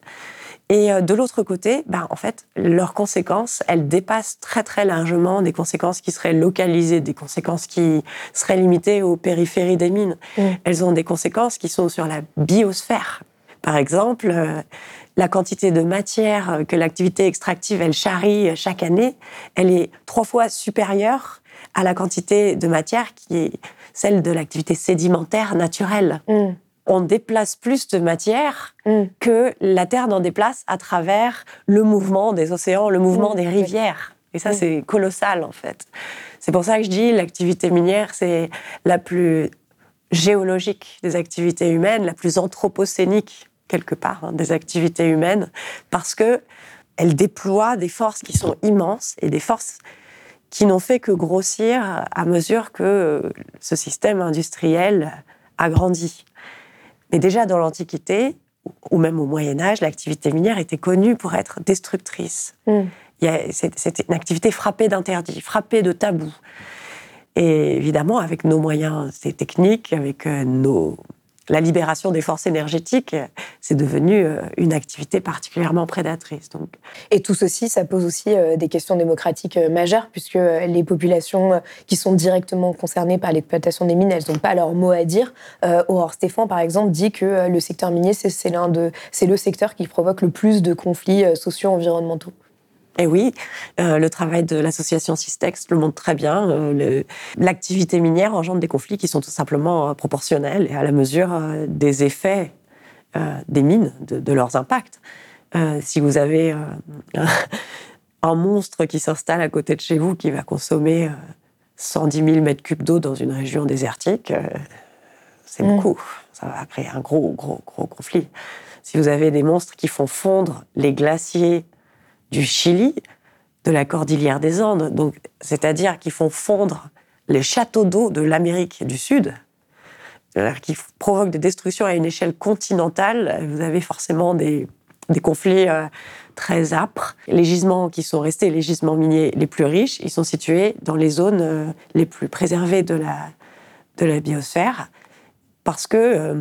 Et euh, de l'autre côté, ben, en fait, leurs conséquences, elles dépassent très très largement des conséquences qui seraient localisées, des conséquences qui seraient limitées aux périphéries des mines. Mm. Elles ont des conséquences qui sont sur la biosphère. Par exemple, euh, la quantité de matière que l'activité extractive elle charrie chaque année, elle est trois fois supérieure à la quantité de matière qui est celle de l'activité sédimentaire naturelle. Mm on déplace plus de matière mm. que la Terre n'en déplace à travers le mouvement des océans, le mouvement mm. des rivières. Et ça, c'est colossal, en fait. C'est pour ça que je dis l'activité minière, c'est la plus géologique des activités humaines, la plus anthropocénique, quelque part, hein, des activités humaines, parce que elle déploie des forces qui sont immenses et des forces qui n'ont fait que grossir à mesure que ce système industriel a grandi. Mais déjà dans l'Antiquité, ou même au Moyen Âge, l'activité minière était connue pour être destructrice. Mm. C'était une activité frappée d'interdits, frappée de tabous. Et évidemment, avec nos moyens techniques, avec euh, nos la libération des forces énergétiques, c'est devenu euh, une activité particulièrement prédatrice. Et tout ceci, ça pose aussi euh, des questions démocratiques euh, majeures, puisque les populations qui sont directement concernées par l'exploitation des mines, elles n'ont pas leur mot à dire. Aurore Stéphane, par exemple, dit que le secteur minier, c'est le secteur qui provoque le plus de conflits sociaux environnementaux. Et oui, le travail de l'association Systex le montre très bien. L'activité minière engendre des conflits qui sont tout simplement proportionnels et à la mesure des effets euh, des mines, de, leurs impacts. Euh, si vous avez euh, un monstre qui s'installe à côté de chez vous qui va consommer 110 000 mètres cubes d'eau dans une région désertique, c'est mm. beaucoup. Ça va créer un gros, gros, gros conflit. Si vous avez des monstres qui font fondre les glaciers du Chili, de la cordillère des Andes, donc c'est-à-dire qui font fondre les châteaux d'eau de l'Amérique du Sud, qui provoque des destructions à une échelle continentale, vous avez forcément des, conflits euh, très âpres. Les gisements qui sont restés, les gisements miniers les plus riches, ils sont situés dans les zones euh, les plus préservées de la, de la biosphère, parce que euh,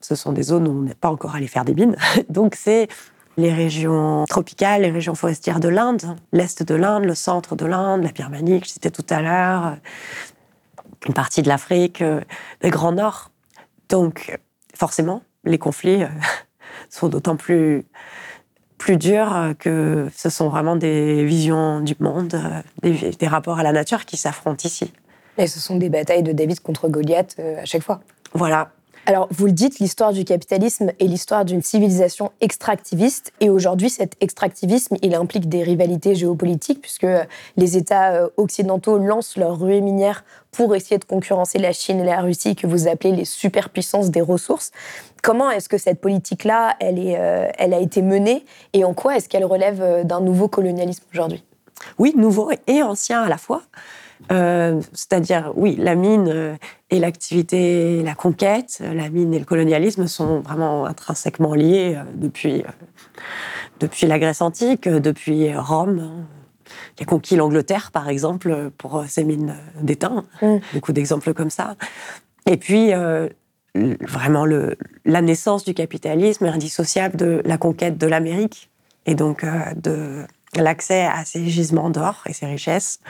ce sont des zones où on n'est pas encore allé faire des mines. Donc c'est les régions tropicales, les régions forestières de l'Inde, l'Est de l'Inde, le centre de l'Inde, la Birmanie, que je citais tout à l'heure, une partie de l'Afrique, euh, le Grand Nord. Donc, forcément, les conflits euh, sont d'autant plus, plus durs euh, que ce sont vraiment des visions du monde, des, rapports à la nature qui s'affrontent ici. Et ce sont des batailles de David contre Goliath à chaque fois. Voilà. Alors, vous le dites, l'histoire du capitalisme est l'histoire d'une civilisation extractiviste. Et aujourd'hui, cet extractivisme, il implique des rivalités géopolitiques, puisque les États occidentaux lancent leurs ruées minières pour essayer de concurrencer la Chine et la Russie que vous appelez les superpuissances des ressources. Comment est-ce que cette politique-là, elle, est, euh, elle a été menée et en quoi est-ce qu'elle relève euh, d'un nouveau colonialisme aujourd'hui? Oui, nouveau et ancien à la fois. Euh, c'est-à-dire, oui, la mine et l'activité, la conquête, la mine et le colonialisme sont vraiment intrinsèquement liés depuis, depuis la Grèce antique, depuis Rome, hein qui a conquis l'Angleterre, par exemple, pour ses mines d'étain. Mm. Beaucoup d'exemples comme ça. Et puis, euh, vraiment, le, la naissance du capitalisme est indissociable de la conquête de l'Amérique et donc euh, de l'accès à ces gisements d'or et ces richesses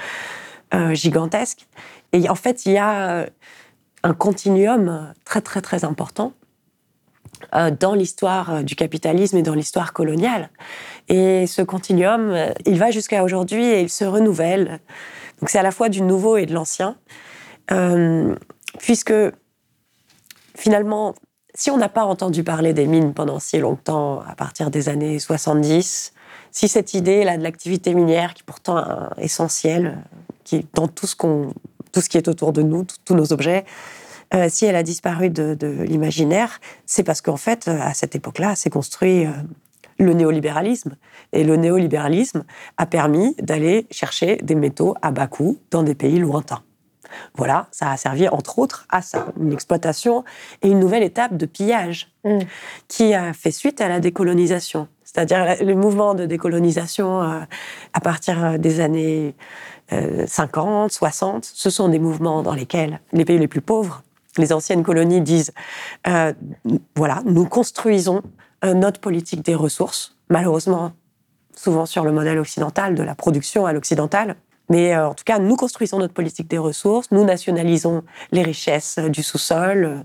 euh, gigantesques. Et en fait, il y a un continuum très, très, très important euh, dans l'histoire euh, du capitalisme et dans l'histoire coloniale. Et ce continuum, euh, il va jusqu'à aujourd'hui et il se renouvelle. Donc c'est à la fois du nouveau et de l'ancien, puisque finalement, si on n'a pas entendu parler des mines pendant si longtemps, à partir des années 70, si cette idée-là de l'activité minière, qui est pourtant essentielle, qui est dans tout ce, qu'on, tout ce qui est autour de nous, tous nos objets, euh, si elle a disparu de, l'imaginaire, c'est parce qu'en fait, euh, à cette époque-là, s'est construit euh, le néolibéralisme. Et le néolibéralisme a permis d'aller chercher des métaux à bas coût dans des pays lointains. Voilà, ça a servi entre autres à ça, une exploitation et une nouvelle étape de pillage mm. qui a fait suite à la décolonisation. C'est-à-dire le mouvement de décolonisation à partir des années 50, 60, ce sont des mouvements dans lesquels les pays les plus pauvres les anciennes colonies disent euh, voilà, nous construisons euh, notre politique des ressources, malheureusement, souvent sur le modèle occidental, de la production à l'occidental. Mais euh, en tout cas, nous construisons notre politique des ressources, nous nationalisons les richesses du sous-sol.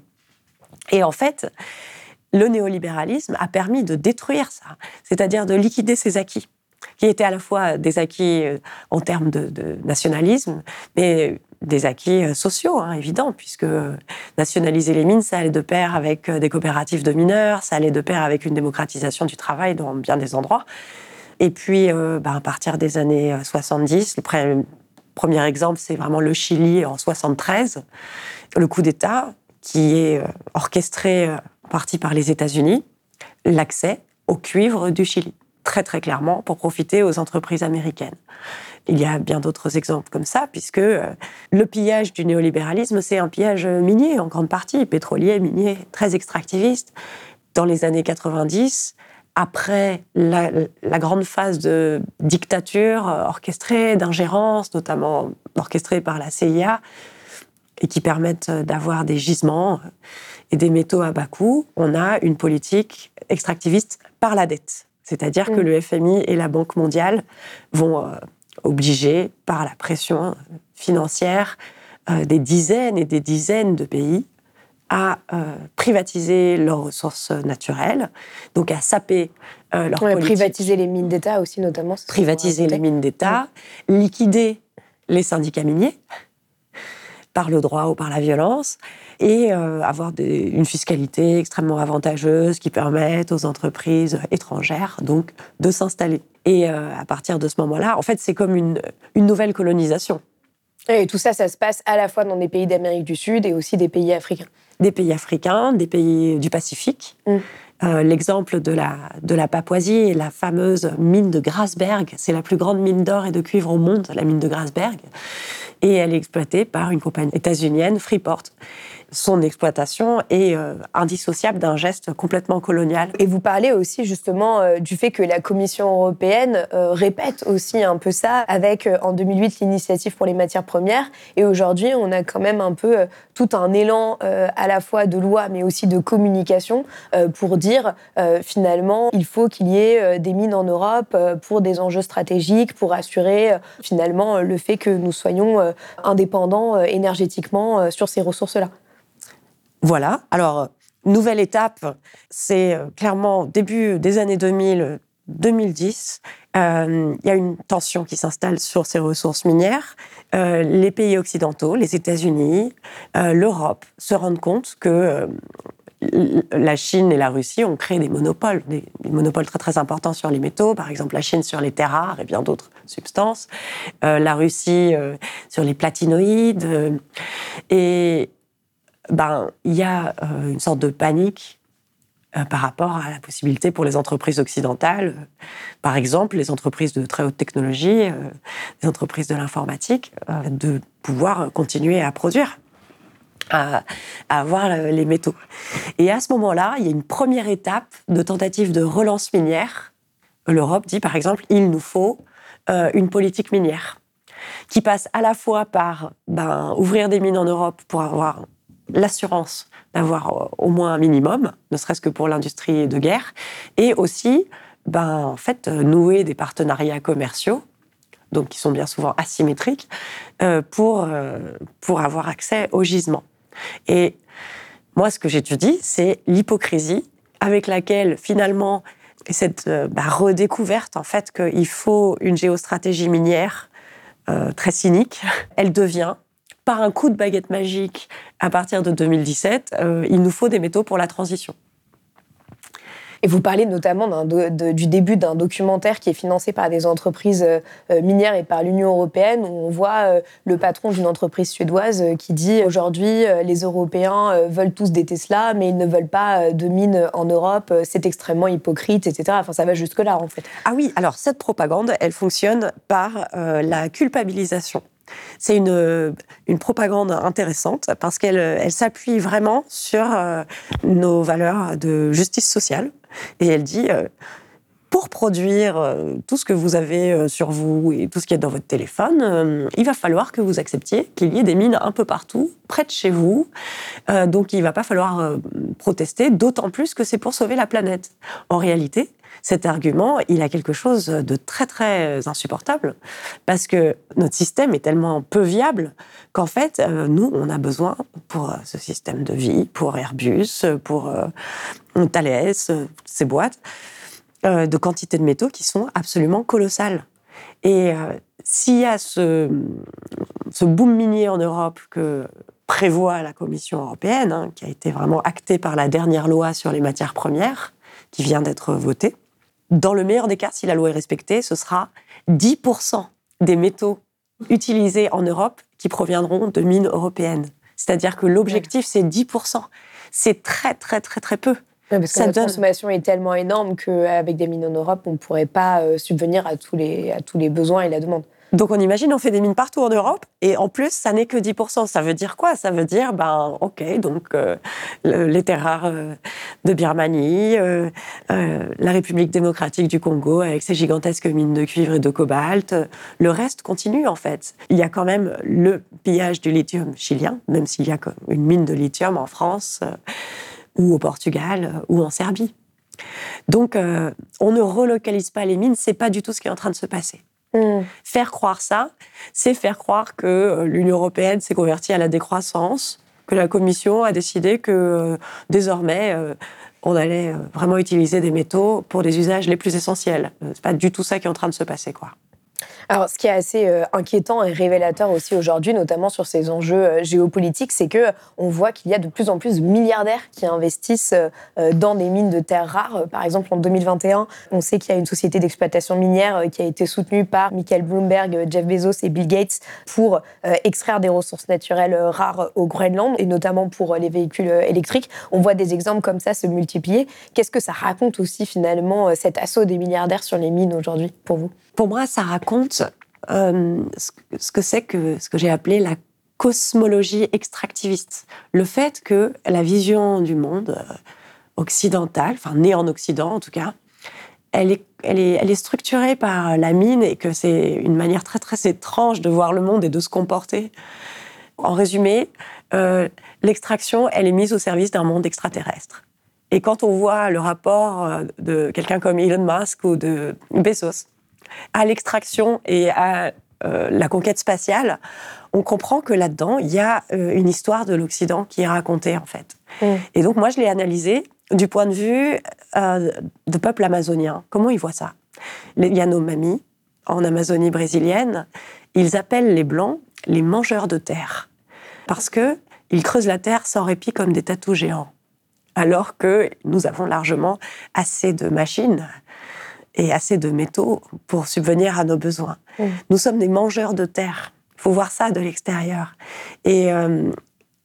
Et en fait, le néolibéralisme a permis de détruire ça, c'est-à-dire de liquider ces acquis qui étaient à la fois des acquis en termes de, nationalisme, mais des acquis euh, sociaux, hein, évidents, puisque nationaliser les mines, ça allait de pair avec euh, des coopératives de mineurs, ça allait de pair avec une démocratisation du travail dans bien des endroits. Et puis, euh, bah, à partir des années 70, le premier exemple, c'est vraiment le Chili en 73, le coup d'État qui est orchestré en partie par les États-Unis, l'accès au cuivre du Chili, très très clairement, pour profiter aux entreprises américaines. Il y a bien d'autres exemples comme ça, puisque euh, le pillage du néolibéralisme, c'est un pillage minier en grande partie, pétrolier, minier, très extractiviste. Dans les années 90, après la, grande phase de dictature orchestrée, d'ingérence, notamment orchestrée par la CIA, et qui permettent d'avoir des gisements et des métaux à bas coût, on a une politique extractiviste par la dette. C'est-à-dire que mm. le FMI et la Banque mondiale vont euh, obliger, par la pression financière, euh, des dizaines et des dizaines de pays à euh, privatiser leurs ressources naturelles, donc à saper euh, leur ouais, Privatiser les mines d'État aussi, notamment. Privatiser les mines d'État, liquider les syndicats miniers par le droit ou par la violence, et euh, avoir une fiscalité extrêmement avantageuse qui permette aux entreprises étrangères donc de s'installer. Et euh, à partir de ce moment-là, en fait, c'est comme une, une nouvelle colonisation. Et tout ça, ça se passe à la fois dans des pays d'Amérique du Sud et aussi des pays africains. Des pays africains, des pays du Pacifique. Mm. Euh, l'exemple de la, de la Papouasie, la fameuse mine de Grasberg, c'est la plus grande mine d'or et de cuivre au monde, la mine de Grasberg, et elle est exploitée par une compagnie états-unienne, Freeport son exploitation est euh, indissociable d'un geste complètement colonial. Et vous parlez aussi justement euh, du fait que la Commission européenne euh, répète aussi un peu ça avec en 2008 l'initiative pour les matières premières. Et aujourd'hui, on a quand même un peu tout un élan à la fois de loi mais aussi de communication pour dire finalement il faut qu'il y ait des mines en Europe pour des enjeux stratégiques, pour assurer finalement le fait que nous soyons indépendants énergétiquement sur ces ressources-là. Voilà. Alors, nouvelle étape, c'est euh, clairement début des années 2000, 2010. Euh, il y a une tension qui s'installe sur ces ressources minières. Euh, les pays occidentaux, les États-Unis, l'Europe se rendent compte que la Chine et la Russie ont créé des monopoles, des, monopoles très très importants sur les métaux, par exemple la Chine sur les terres rares et bien d'autres substances, la Russie sur les platinoïdes. et ben, il y a euh, une sorte de panique euh, par rapport à la possibilité pour les entreprises occidentales, par exemple les entreprises de très haute technologie, euh, les entreprises de l'informatique, de pouvoir continuer à produire, à, avoir les métaux. Et à ce moment-là, il y a une première étape de tentative de relance minière. L'Europe dit par exemple, il nous faut une politique minière qui passe à la fois par ben, ouvrir des mines en Europe pour avoir l'assurance d'avoir euh, au moins un minimum, ne serait-ce que pour l'industrie de guerre, et aussi, ben, en fait, euh, nouer des partenariats commerciaux, donc qui sont bien souvent asymétriques, euh, pour, pour avoir accès au gisement. Et moi, ce que j'étudie, c'est l'hypocrisie avec laquelle, finalement, cette bah, redécouverte, en fait, qu'il faut une géostratégie minière très cynique, elle devient par un coup de baguette magique, à partir de 2017, euh, il nous faut des métaux pour la transition. Et vous parlez notamment du début d'un documentaire qui est financé par des entreprises euh, euh, minières et par l'Union européenne, où on voit le patron d'une entreprise suédoise qui dit aujourd'hui les Européens veulent tous des Tesla, mais ils ne veulent pas de mines en Europe, c'est extrêmement hypocrite, etc. Enfin, ça va jusque-là, en fait. Ah oui, alors cette propagande, elle fonctionne par la culpabilisation. C'est une, une, propagande intéressante parce qu'elle elle, s'appuie vraiment sur euh, nos valeurs de justice sociale. Et elle dit, euh, pour produire euh, tout ce que vous avez sur vous et tout ce qui est dans votre téléphone, il va falloir que vous acceptiez qu'il y ait des mines un peu partout, près de chez vous. donc il ne va pas falloir protester, d'autant plus que c'est pour sauver la planète. En réalité, cet argument, il a quelque chose de très très insupportable parce que notre système est tellement peu viable qu'en fait, euh, nous, on a besoin pour euh, ce système de vie, pour Airbus, pour euh, Thales, ces boîtes, de quantités de métaux qui sont absolument colossales. Et s'il y a ce, ce boom minier en Europe que prévoit la Commission européenne, hein, qui a été vraiment acté par la dernière loi sur les matières premières, qui vient d'être votée, dans le meilleur des cas, si la loi est respectée, ce sera 10% des métaux utilisés en Europe qui proviendront de mines européennes. C'est-à-dire que l'objectif, c'est 10%. C'est très, très, très, très peu. parce que la consommation est tellement énorme qu'avec des mines en Europe, on ne pourrait pas euh, subvenir à tous, les, à tous les besoins et la demande. Donc on imagine, on fait des mines partout en Europe, et en plus, ça n'est que 10%. Ça veut dire quoi? Ça veut dire, ben, ok, donc euh, les terres rares euh, de Birmanie, euh, la République démocratique du Congo avec ses gigantesques mines de cuivre et de cobalt, le reste continue en fait. Il y a quand même le pillage du lithium chilien, même s'il y a une mine de lithium en France ou au Portugal ou en Serbie. Donc, on ne relocalise pas les mines, c'est pas du tout ce qui est en train de se passer. Mm. Faire croire ça, c'est faire croire que euh, l'Union européenne s'est convertie à la décroissance, que la Commission a décidé que euh, désormais euh, on allait vraiment utiliser des métaux pour des usages les plus essentiels. C'est pas du tout ça qui est en train de se passer, quoi. Alors, ce qui est assez euh, inquiétant et révélateur aussi aujourd'hui, notamment sur ces enjeux euh, géopolitiques, c'est que on voit qu'il y a de plus en plus de milliardaires qui investissent euh, dans des mines de terres rares. Par exemple, en 2021, on sait qu'il y a une société d'exploitation minière qui a été soutenue par Michael Bloomberg, Jeff Bezos et Bill Gates pour extraire des ressources naturelles rares au Groenland et notamment pour les véhicules électriques. On voit des exemples comme ça se multiplier. Qu'est-ce que ça raconte aussi finalement cet assaut des milliardaires sur les mines aujourd'hui pour vous? Pour moi, ça raconte euh, ce que j'ai appelé la cosmologie extractiviste. Le fait que la vision du monde euh, occidental, enfin née en Occident en tout cas, elle est structurée par la mine et que c'est une manière très très étrange de voir le monde et de se comporter. En résumé, euh, l'extraction, elle est mise au service d'un monde extraterrestre. Et quand on voit le rapport de quelqu'un comme Elon Musk ou de Bezos, à l'extraction et à euh, la conquête spatiale, on comprend que là-dedans, il y a euh, une histoire de l'Occident qui est racontée, en fait. Mm. Et donc, moi, je l'ai analysé du point de vue euh, de peuple amazonien. Comment ils voient ça? Il y a nos mamies en Amazonie brésilienne. Ils appellent les Blancs les mangeurs de terre. Parce que ils creusent la terre sans répit comme des tatous géants. Alors que nous avons largement assez de machines et assez de métaux pour subvenir à nos besoins. Mmh. Nous sommes des mangeurs de terre. Il faut voir ça de l'extérieur. Et, euh,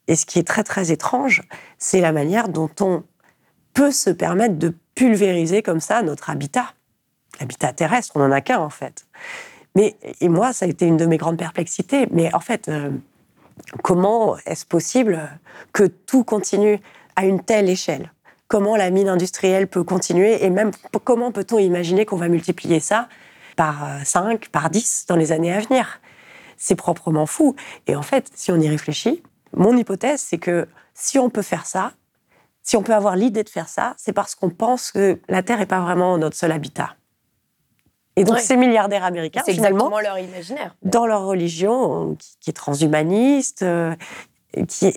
et ce qui est très très étrange, c'est la manière dont on peut se permettre de pulvériser comme ça notre habitat. L'habitat terrestre, on n'en a qu'un en fait. Mais, et moi, ça a été une de mes grandes perplexités. Mais en fait, euh, comment est-ce possible que tout continue à une telle échelle? Comment la mine industrielle peut continuer et même comment peut-on imaginer qu'on va multiplier ça par 5, euh, par 10 dans les années à venir? C'est proprement fou. Et en fait, si on y réfléchit, mon hypothèse, c'est que si on peut faire ça, si on peut avoir l'idée de faire ça, c'est parce qu'on pense que la Terre n'est pas vraiment notre seul habitat. Et donc ces milliardaires américains, c'est exactement leur imaginaire. Dans leur religion, qui, est transhumaniste, euh, qui,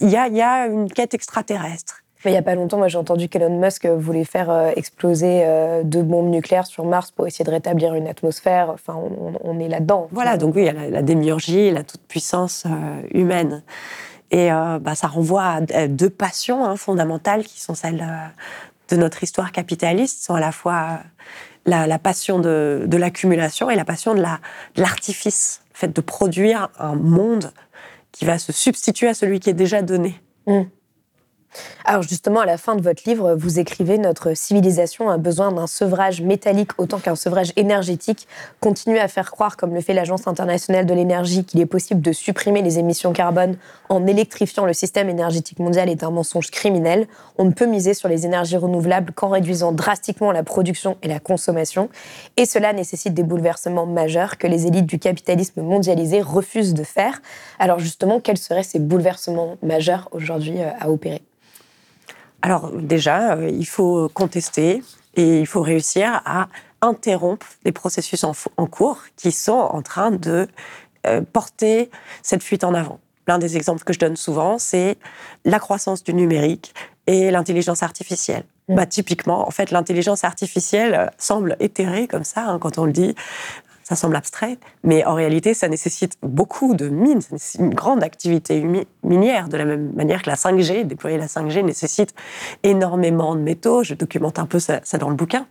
il y a une quête extraterrestre il n'y a pas longtemps, moi j'ai entendu qu'Elon Musk voulait faire euh, exploser euh, deux bombes nucléaires sur Mars pour essayer de rétablir une atmosphère. Enfin, on, est là-dedans. Voilà, donc oui, il y a la, démiurgie, la toute-puissance euh, humaine. Et bah, ça renvoie à deux passions hein, fondamentales qui sont celles de notre histoire capitaliste, sont à la fois la, passion de, l'accumulation et la passion de l'artifice, le fait de produire un monde qui va se substituer à celui qui est déjà donné. Mmh. Alors justement, à la fin de votre livre, vous écrivez Notre civilisation a besoin d'un sevrage métallique autant qu'un sevrage énergétique. Continuer à faire croire, comme le fait l'Agence internationale de l'énergie, qu'il est possible de supprimer les émissions carbone en électrifiant le système énergétique mondial est un mensonge criminel. On ne peut miser sur les énergies renouvelables qu'en réduisant drastiquement la production et la consommation. Et cela nécessite des bouleversements majeurs que les élites du capitalisme mondialisé refusent de faire. Alors justement, quels seraient ces bouleversements majeurs aujourd'hui euh, à opérer? Alors déjà, euh, il faut contester et il faut réussir à interrompre les processus en, cours qui sont en train de euh, porter cette fuite en avant. L'un des exemples que je donne souvent, c'est la croissance du numérique et l'intelligence artificielle. Mmh. Bah, typiquement, en fait, l'intelligence artificielle euh, semble éthérée comme ça hein, quand on le dit ça semble abstrait, mais en réalité, ça nécessite beaucoup de mines, c'est une grande activité minière, de la même manière que la 5G, déployer la 5G nécessite énormément de métaux, je documente un peu ça, dans le bouquin.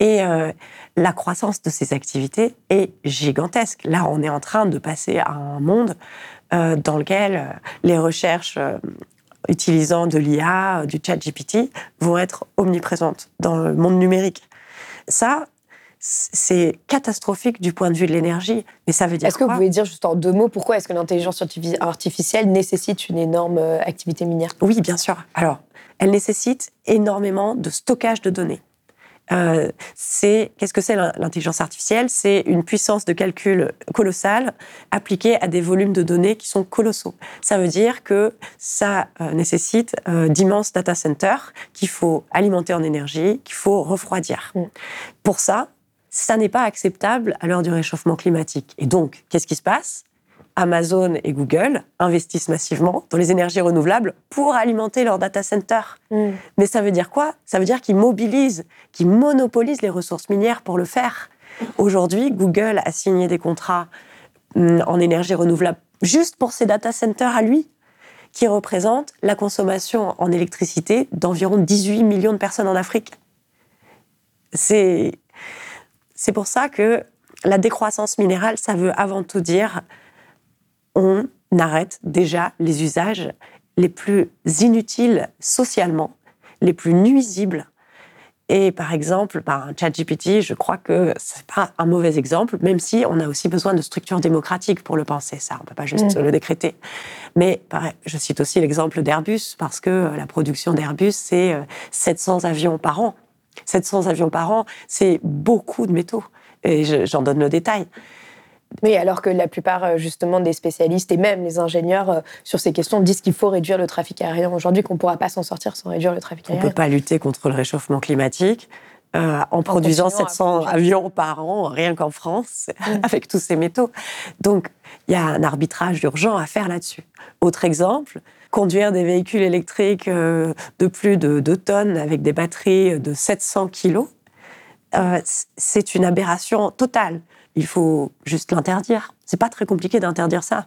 Et euh, la croissance de ces activités est gigantesque. Là, on est en train de passer à un monde euh, dans lequel euh, les recherches utilisant de l'IA, du chat GPT, vont être omniprésentes dans le monde numérique. Ça, c'est catastrophique du point de vue de l'énergie. Mais ça veut dire Est-ce que vous pouvez dire juste en deux mots pourquoi est-ce que l'intelligence artifi- artificielle nécessite une énorme euh, activité minière? Oui, bien sûr. Alors, elle nécessite énormément de stockage de données. Euh, c'est qu'est-ce que c'est l'in- l'intelligence artificielle? C'est une puissance de calcul colossale appliquée à des volumes de données qui sont colossaux. Ça veut dire que ça euh, nécessite euh, d'immenses data centers qu'il faut alimenter en énergie, qu'il faut refroidir. Mm. Pour ça, ça n'est pas acceptable à l'heure du réchauffement climatique. Et donc, qu'est-ce qui se passe? Amazon et Google investissent massivement dans les énergies renouvelables pour alimenter leurs data centers. Mais ça veut dire quoi? Ça veut dire qu'ils mobilisent, qu'ils monopolisent les ressources minières pour le faire. Aujourd'hui, Google a signé des contrats hum, en énergie renouvelable juste pour ses data centers à lui, qui représentent la consommation en électricité d'environ 18 millions de personnes en Afrique. C'est c'est pour ça que la décroissance minérale, ça veut avant tout dire on arrête déjà les usages les plus inutiles socialement, les plus nuisibles. Et par exemple, bah, ChatGPT, je crois que c'est pas un mauvais exemple, même si on a aussi besoin de structures démocratiques pour le penser. Ça, on peut pas juste Mm. le décréter. Mais pareil, je cite aussi l'exemple d'Airbus parce que euh, la production d'Airbus c'est euh, 700 avions par an. 700 avions par an, c'est beaucoup de métaux. Et je- j'en donne le détail. Oui, alors que la plupart euh, justement des spécialistes et même les ingénieurs euh, sur ces questions disent qu'il faut réduire le trafic aérien aujourd'hui, qu'on ne pourra pas s'en sortir sans réduire le trafic On ne aérien. peut pas lutter contre le réchauffement climatique euh, en, produisant continuant à 700 produire. avions par an, rien qu'en France, avec tous ces métaux. Donc, il y a un arbitrage urgent à faire là-dessus. Autre exemple, conduire des véhicules électriques euh, de plus de 2 tonnes avec des batteries de 700 kilos, euh, c'est une aberration totale. Il faut juste l'interdire. C'est pas très compliqué d'interdire ça.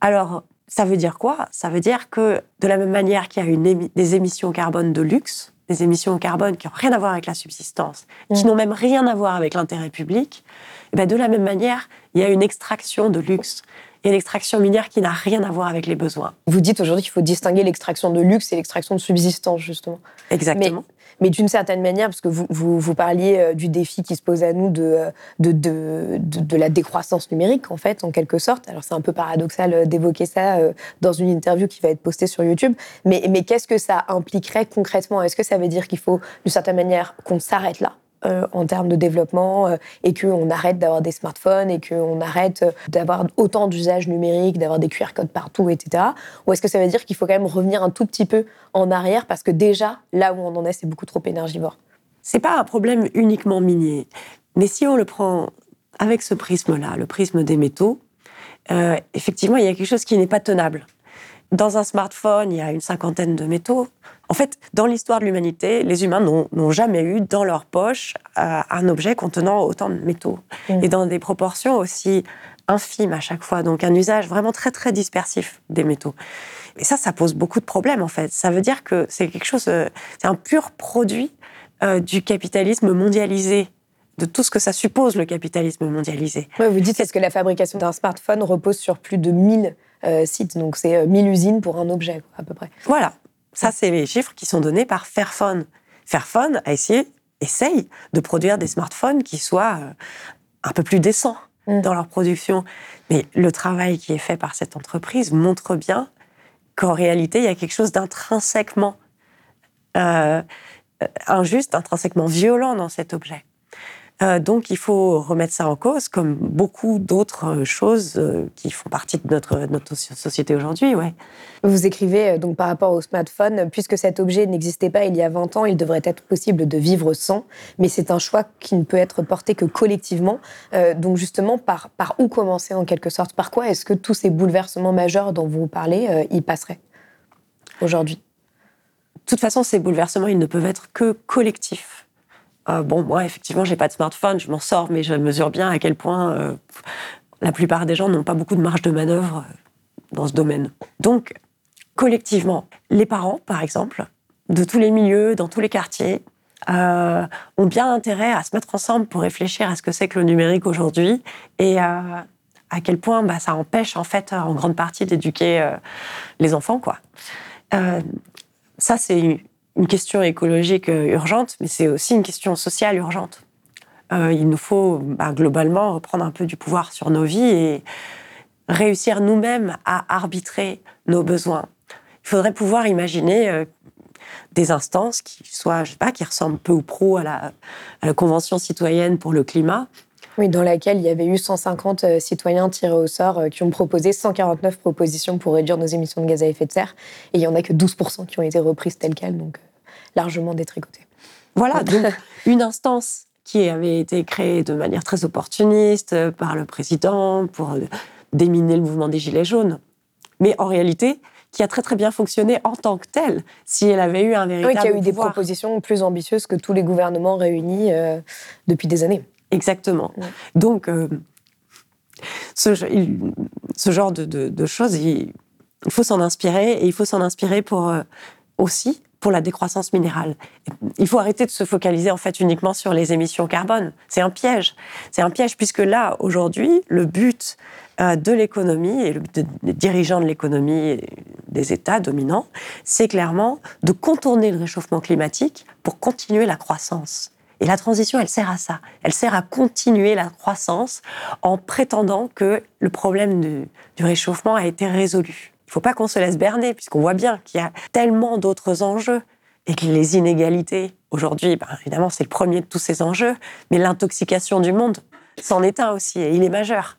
Alors, ça veut dire quoi? Ça veut dire que de la même manière qu'il y a une émi- des émissions carbone de luxe, des émissions carbone qui n'ont rien à voir avec la subsistance, qui Mm. n'ont même rien à voir avec l'intérêt public, eh ben de la même manière, il y a une extraction de luxe. Il y a une extraction minière qui n'a rien à voir avec les besoins. Vous dites aujourd'hui qu'il faut distinguer l'extraction de luxe et l'extraction de subsistance, justement. Exactement. Mais d'une certaine manière, parce que vous, vous, vous parliez euh, du défi qui se pose à nous de, euh, de, de, de, de la décroissance numérique, en fait, en quelque sorte. Alors, c'est un peu paradoxal euh, d'évoquer ça dans une interview qui va être postée sur YouTube. Mais, mais qu'est-ce que ça impliquerait concrètement? Est-ce que ça veut dire qu'il faut, d'une certaine manière, qu'on s'arrête là? Euh, en termes de développement euh, et qu'on arrête d'avoir des smartphones et qu'on arrête euh, d'avoir autant d'usages numériques, d'avoir des QR codes partout, etc. Ou est-ce que ça veut dire qu'il faut quand même revenir un tout petit peu en arrière parce que déjà, là où on en est, c'est beaucoup trop énergivore? C'est pas un problème uniquement minier. Mais si on le prend avec ce prisme-là, le prisme des métaux, euh, effectivement, il y a quelque chose qui n'est pas tenable. Dans un smartphone, il y a une cinquantaine de métaux. En fait, dans l'histoire de l'humanité, les humains n'ont jamais eu dans leur poche euh, un objet contenant autant de métaux. Mm. Et dans des proportions aussi infimes à chaque fois. Donc un usage vraiment très, très dispersif des métaux. Et ça, ça pose beaucoup de problèmes, en fait. Ça veut dire que c'est quelque chose, euh, c'est un pur produit euh, du capitalisme mondialisé, de tout ce que ça suppose, le capitalisme mondialisé. Vous dites est-ce que la fabrication d'un smartphone repose sur plus de 1000 euh, sites, donc c'est euh, 1000 usines pour un objet, à peu près. Voilà. Ça, c'est les chiffres qui sont donnés par Fairphone. Fairphone a essayé, essaye de produire des smartphones qui soient euh, un peu plus décents Mm. dans leur production. Mais le travail qui est fait par cette entreprise montre bien qu'en réalité, il y a quelque chose d'intrinsèquement euh, injuste, intrinsèquement violent dans cet objet. Euh, donc il faut remettre ça en cause, comme beaucoup d'autres euh, choses euh, qui font partie de notre, notre société aujourd'hui. Ouais. Vous écrivez donc par rapport au smartphone, puisque cet objet n'existait pas il y a 20 ans, il devrait être possible de vivre sans, mais c'est un choix qui ne peut être porté que collectivement. Euh, donc justement, par, par où commencer en quelque sorte? Par quoi est-ce que tous ces bouleversements majeurs dont vous parlez, euh, y passeraient aujourd'hui? De toute façon, ces bouleversements, ils ne peuvent être que collectifs. Euh, bon, moi, effectivement, j'ai pas de smartphone, je m'en sors, mais je mesure bien à quel point euh, la plupart des gens n'ont pas beaucoup de marge de manœuvre euh, dans ce domaine. Donc, collectivement, les parents, par exemple, de tous les milieux, dans tous les quartiers, ont bien intérêt à se mettre ensemble pour réfléchir à ce que c'est que le numérique aujourd'hui et à, quel point bah, ça empêche, en fait, en grande partie d'éduquer les enfants, ça, c'est une question écologique euh, urgente, mais c'est aussi une question sociale urgente. Euh, il nous faut bah, globalement reprendre un peu du pouvoir sur nos vies et réussir nous-mêmes à arbitrer nos besoins. Il faudrait pouvoir imaginer euh, des instances qui soient, je sais pas, qui ressemblent peu ou prou à la, à la Convention citoyenne pour le climat, oui, dans laquelle il y avait eu 150 euh, citoyens tirés au sort euh, qui ont proposé 149 propositions pour réduire nos émissions de gaz à effet de serre. Et il n'y en a que 12% qui ont été reprises telles quelles, donc euh, largement détricotées. Voilà, donc une instance qui avait été créée de manière très opportuniste par le président pour déminer le mouvement des Gilets jaunes. Mais en réalité, qui a très très bien fonctionné en tant que telle, si elle avait eu un véritable Oui, qui a eu pouvoir. des propositions plus ambitieuses que tous les gouvernements réunis depuis des années. Exactement. Ouais. Donc, euh, ce, ce, genre de, de, de choses, il, il faut s'en inspirer et il faut s'en inspirer pour euh, aussi pour la décroissance minérale. Il faut arrêter de se focaliser en fait uniquement sur les émissions carbone. C'est un piège. C'est un piège puisque là, aujourd'hui, le but euh, de l'économie et le, de, des dirigeants de l'économie et des États dominants, c'est clairement de contourner le réchauffement climatique pour continuer la croissance. Et la transition, elle sert à ça. Elle sert à continuer la croissance en prétendant que le problème du, réchauffement a été résolu. Il ne faut pas qu'on se laisse berner, puisqu'on voit bien qu'il y a tellement d'autres enjeux et que les inégalités, aujourd'hui, ben, évidemment, c'est le premier de tous ces enjeux, mais l'intoxication du monde, c'en est un aussi, et il est majeur.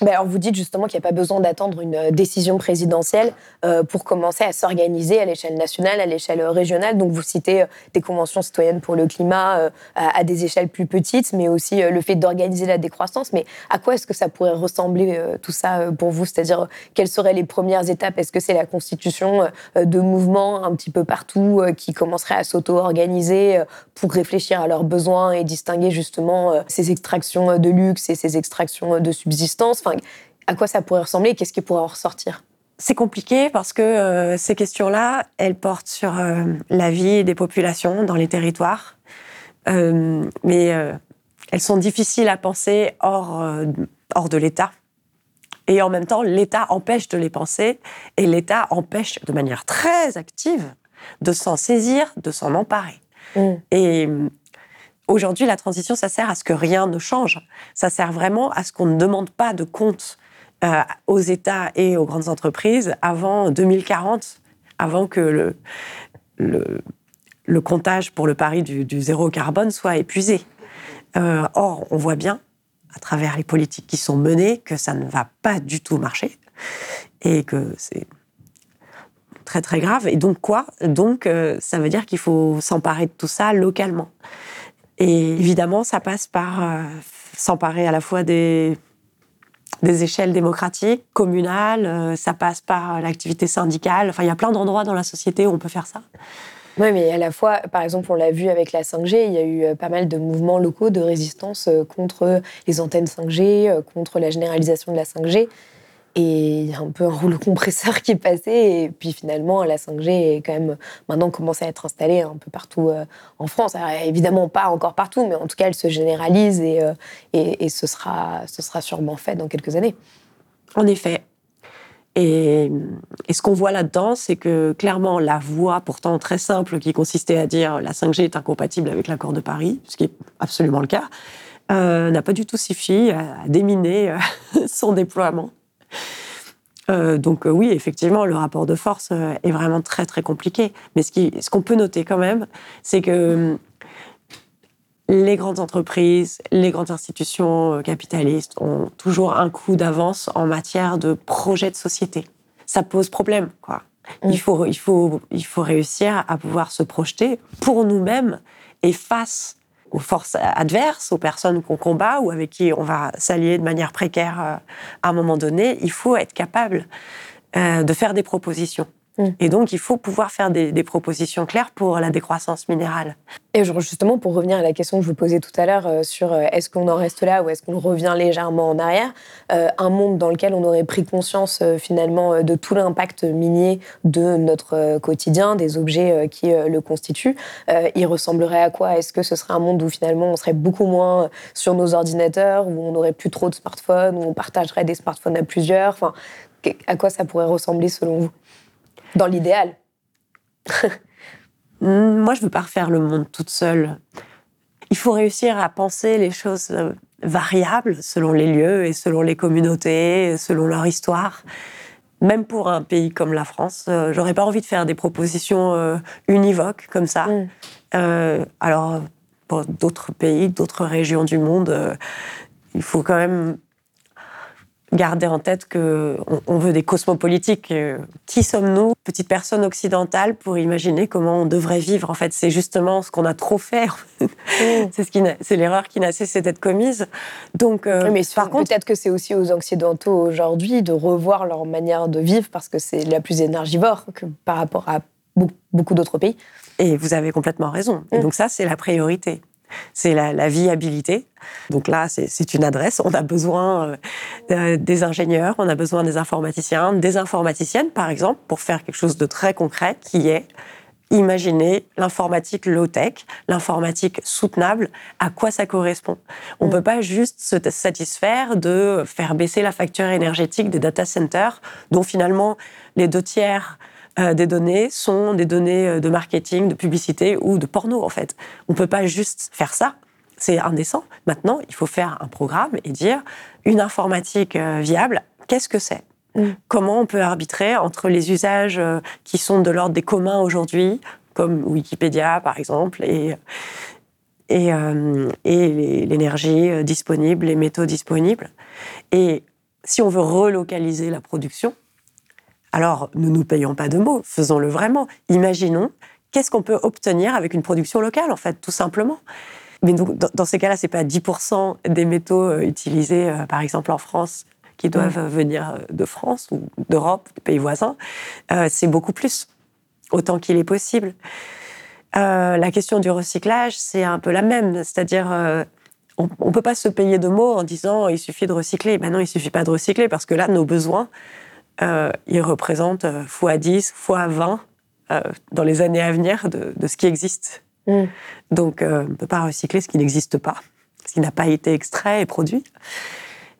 Ben alors vous dites justement qu'il n'y a pas besoin d'attendre une décision présidentielle euh, pour commencer à s'organiser à l'échelle nationale, à l'échelle régionale. Donc vous citez euh, des conventions citoyennes pour le climat euh, à, à, des échelles plus petites, mais aussi euh, le fait d'organiser la décroissance. Mais à quoi est-ce que ça pourrait ressembler euh, tout ça pour vous? C'est-à-dire quelles seraient les premières étapes? Est-ce que c'est la constitution euh, de mouvements un petit peu partout qui commenceraient à s'auto-organiser pour réfléchir à leurs besoins et distinguer justement ces extractions de luxe et ces extractions de subsistance? Enfin, à quoi ça pourrait ressembler et qu'est-ce qui pourrait en ressortir? C'est compliqué parce que euh, ces questions-là, elles portent sur euh, la vie des populations dans les territoires, euh, mais elles sont difficiles à penser hors, hors de l'État. Et en même temps, l'État empêche de les penser et l'État empêche de manière très active de s'en saisir, de s'en emparer. Mm. Et Aujourd'hui, la transition, ça sert à ce que rien ne change. Ça sert vraiment à ce qu'on ne demande pas de compte euh, aux États et aux grandes entreprises avant 2040, avant que le, comptage pour le pari du, du, zéro carbone soit épuisé. Euh, or, on voit bien, à travers les politiques qui sont menées, que ça ne va pas du tout marcher et que c'est très très grave. Et donc quoi? Donc, euh, ça veut dire qu'il faut s'emparer de tout ça localement. Et évidemment, ça passe par euh, s'emparer à la fois des, des échelles démocratiques, communales, euh, ça passe par l'activité syndicale. Enfin, il y a plein d'endroits dans la société où on peut faire ça. Oui, mais à la fois, par exemple, on l'a vu avec la 5G, il y a eu euh, pas mal de mouvements locaux de résistance contre les antennes 5G, contre la généralisation de la 5G. Et il y a un peu un rouleau compresseur qui est passé. Et puis finalement, la 5G est quand même maintenant commencé à être installée un peu partout euh, en France. Évidemment, pas encore partout, mais en tout cas, elle se généralise et, euh, ce, sera, sûrement fait dans quelques années. En effet. Et, et ce qu'on voit là-dedans, c'est que clairement, la voie pourtant très simple qui consistait à dire la 5G est incompatible avec l'accord de Paris, ce qui est absolument le cas, euh, n'a pas du tout suffi à déminer son déploiement. Euh, donc euh, oui, effectivement, le rapport de force euh, est vraiment très très compliqué. Mais ce qu'on ce qu'on peut noter quand même, c'est que les grandes entreprises, les grandes institutions capitalistes ont toujours un coup d'avance en matière de projet de société. Ça pose problème, quoi. Mmh. Il, faut, il, faut, il faut réussir à pouvoir se projeter pour nous-mêmes et face aux forces adverses, aux personnes qu'on combat ou avec qui on va s'allier de manière précaire euh, à un moment donné, il faut être capable euh, de faire des propositions. Mmh. Et donc, il faut pouvoir faire des, des, propositions claires pour la décroissance minérale. Et justement, pour revenir à la question que je vous posais tout à l'heure euh, sur euh, est-ce qu'on en reste là ou est-ce qu'on revient légèrement en arrière, euh, un monde dans lequel on aurait pris conscience finalement de tout l'impact minier de notre quotidien, des objets qui le constituent, il ressemblerait à quoi? Est-ce que ce serait un monde où finalement on serait beaucoup moins sur nos ordinateurs, où on n'aurait plus trop de smartphones, où on partagerait des smartphones à plusieurs? Enfin, à quoi ça pourrait ressembler selon vous? Dans l'idéal. Moi, je veux pas refaire le monde toute seule. il faut réussir à penser les choses euh, variables selon les lieux et selon les communautés, selon leur histoire. Même pour un pays comme la France, euh, j'aurais pas envie de faire des propositions euh, univoques comme ça. Mm. alors, pour d'autres pays, d'autres régions du monde, il faut quand même garder en tête que on, veut des cosmopolitiques. Euh, qui sommes-nous, petites personnes occidentales, pour imaginer comment on devrait vivre En fait, c'est justement ce qu'on a trop fait. Mm. c'est ce c'est l'erreur qui n'a cessé d'être commise. Donc, euh, mais par contre, peut-être que c'est aussi aux occidentaux aujourd'hui de revoir leur manière de vivre parce que c'est la plus énergivore que par rapport à beaucoup d'autres pays. Et vous avez complètement raison. Et mm. donc ça, c'est la priorité c'est la, viabilité. Donc là, c'est une adresse. On a besoin euh, des ingénieurs, on a besoin des informaticiens, des informaticiennes, par exemple, pour faire quelque chose de très concret qui est imaginer l'informatique low-tech, l'informatique soutenable, à quoi ça correspond. On ne mm. peut pas juste se satisfaire de faire baisser la facture énergétique des data centers, dont finalement les deux tiers euh, des données sont des données euh, de marketing, de publicité ou de porno, en fait. On ne peut pas juste faire ça. C'est indécent. Maintenant, il faut faire un programme et dire une informatique euh, viable, qu'est-ce que c'est? Mm. Comment on peut arbitrer entre les usages qui sont de l'ordre des communs aujourd'hui, comme Wikipédia par exemple, et, et, et l'énergie disponible, les métaux disponibles. Et si on veut relocaliser la production, alors, ne nous payons pas de mots, faisons-le vraiment. Imaginons qu'est-ce qu'on peut obtenir avec une production locale, en fait, tout simplement. Mais donc, dans, ces cas-là, c'est pas 10% des métaux euh, utilisés, euh, par exemple en France, qui doivent venir euh, de France ou d'Europe, des pays voisins. c'est beaucoup plus, autant qu'il est possible. la question du recyclage, c'est un peu la même, c'est-à-dire on ne peut pas se payer de mots en disant il suffit de recycler. Ben non, il suffit pas de recycler parce que là, nos besoins, euh, il représente x10, x20 dans les années à venir de, ce qui existe. Mm. Donc, euh, on ne peut pas recycler ce qui n'existe pas, ce qui n'a pas été extrait et produit.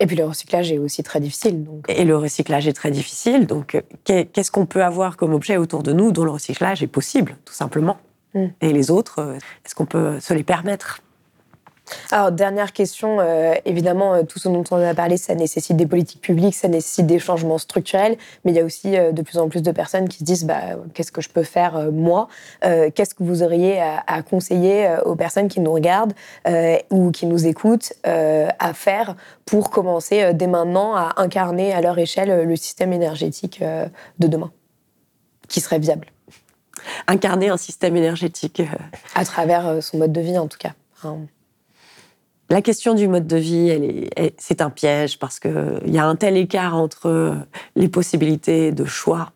Et puis le recyclage est aussi très difficile. Donc. Et le recyclage est très difficile. Donc, euh, qu'est-ce qu'on peut avoir comme objet autour de nous dont le recyclage est possible, tout simplement mm. Et les autres, est-ce qu'on peut se les permettre? Alors, dernière question, euh, évidemment, euh, tout ce dont on a parlé, ça nécessite des politiques publiques, ça nécessite des changements structurels, mais il y a aussi euh, de plus en plus de personnes qui se disent bah, qu'est-ce que je peux faire moi Qu'est-ce que vous auriez à, conseiller aux personnes qui nous regardent ou qui nous écoutent à faire pour commencer dès maintenant à incarner à leur échelle le système énergétique de demain, qui serait viable Incarner un système énergétique. À travers son mode de vie, en tout cas. La question du mode de vie, c'est un piège parce qu'il y a un tel écart entre les possibilités de choix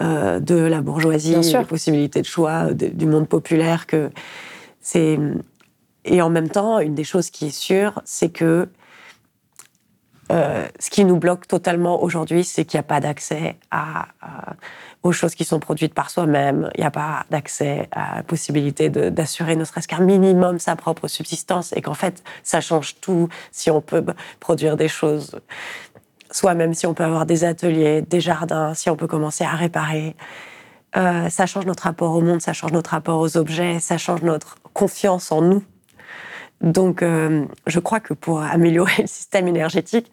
euh, de la bourgeoisie, les possibilités de choix du monde populaire que c'est. Et en même temps, une des choses qui est sûre, c'est que euh, ce qui nous bloque totalement aujourd'hui, c'est qu'il n'y a pas d'accès aux choses qui sont produites par soi-même. Il n'y a pas d'accès à la possibilité d'assurer ne serait-ce qu'un minimum sa propre subsistance et qu'en fait, ça change tout si on peut produire des choses soi-même, si on peut avoir des ateliers, des jardins, si on peut commencer à réparer. Euh, ça change notre rapport au monde, ça change notre rapport aux objets, ça change notre confiance en nous. Donc, euh, je crois que pour améliorer le système énergétique,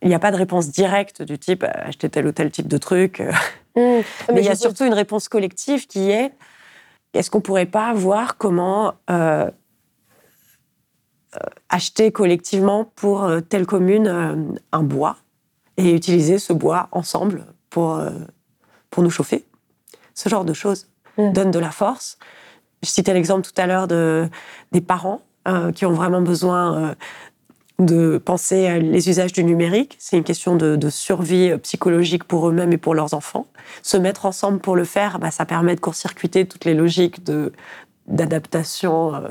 il n'y a pas de réponse directe du type euh, acheter tel ou tel type de truc. Euh. Mmh. Mais, il y a surtout une réponse collective qui est est-ce qu'on ne pourrait pas voir comment acheter collectivement pour telle commune un bois et utiliser ce bois ensemble pour, pour nous chauffer? Ce genre de choses mmh. donne de la force. Je citais l'exemple tout à l'heure de, des parents euh, qui ont vraiment besoin euh, de penser à les usages du numérique. C'est une question de, survie euh, psychologique pour eux-mêmes et pour leurs enfants. Se mettre ensemble pour le faire, bah, ça permet de court-circuiter toutes les logiques de d'adaptation un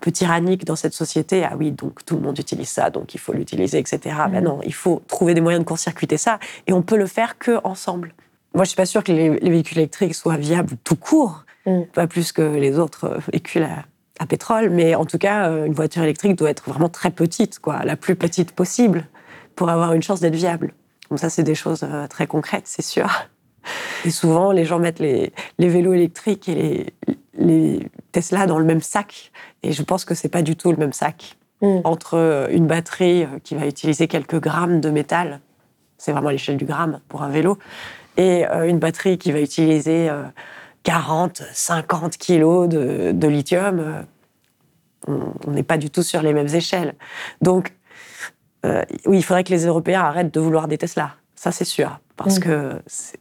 peu tyrannique dans cette société. Ah oui, donc tout le monde utilise ça, donc il faut l'utiliser, etc. Ben mmh. non, il faut trouver des moyens de court-circuiter ça, et on peut le faire que ensemble. Moi, je suis pas sûre que les, véhicules électriques soient viables tout court, mmh. pas plus que les autres véhicules à, à pétrole, mais en tout cas, euh, une voiture électrique doit être vraiment très petite, quoi, la plus petite possible, pour avoir une chance d'être viable. Donc ça, c'est des choses euh, très concrètes, c'est sûr. Et souvent, les gens mettent les, vélos électriques et les, Tesla dans le même sac. Et je pense que c'est pas du tout le même sac. Mm. Entre euh, une batterie qui va utiliser quelques grammes de métal, c'est vraiment l'échelle du gramme pour un vélo, et une batterie qui va utiliser 40, 50 kilos de, de lithium, euh, on n'est pas du tout sur les mêmes échelles. Donc, euh, oui, il faudrait que les Européens arrêtent de vouloir des Tesla. Ça, c'est sûr, parce Mm. que c'est-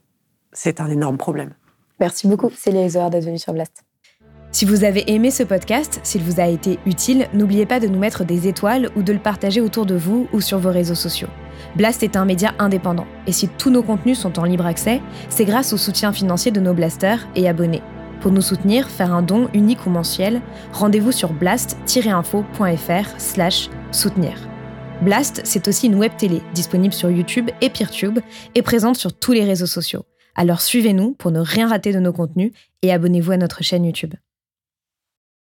c'est un énorme problème. Merci beaucoup, Célia Isoard d'être venue sur Blast. Si vous avez aimé ce podcast, s'il vous a été utile, n'oubliez pas de nous mettre des étoiles ou de le partager autour de vous ou sur vos réseaux sociaux. Blast est un média indépendant, et si tous nos contenus sont en libre accès, c'est grâce au soutien financier de nos blasters et abonnés. Pour nous soutenir, faire un don unique ou mensuel, rendez-vous sur blast-info.fr slash soutenir. Blast, c'est aussi une web télé disponible sur YouTube et Peertube et présente sur tous les réseaux sociaux. Alors suivez-nous pour ne rien rater de nos contenus et abonnez-vous à notre chaîne YouTube.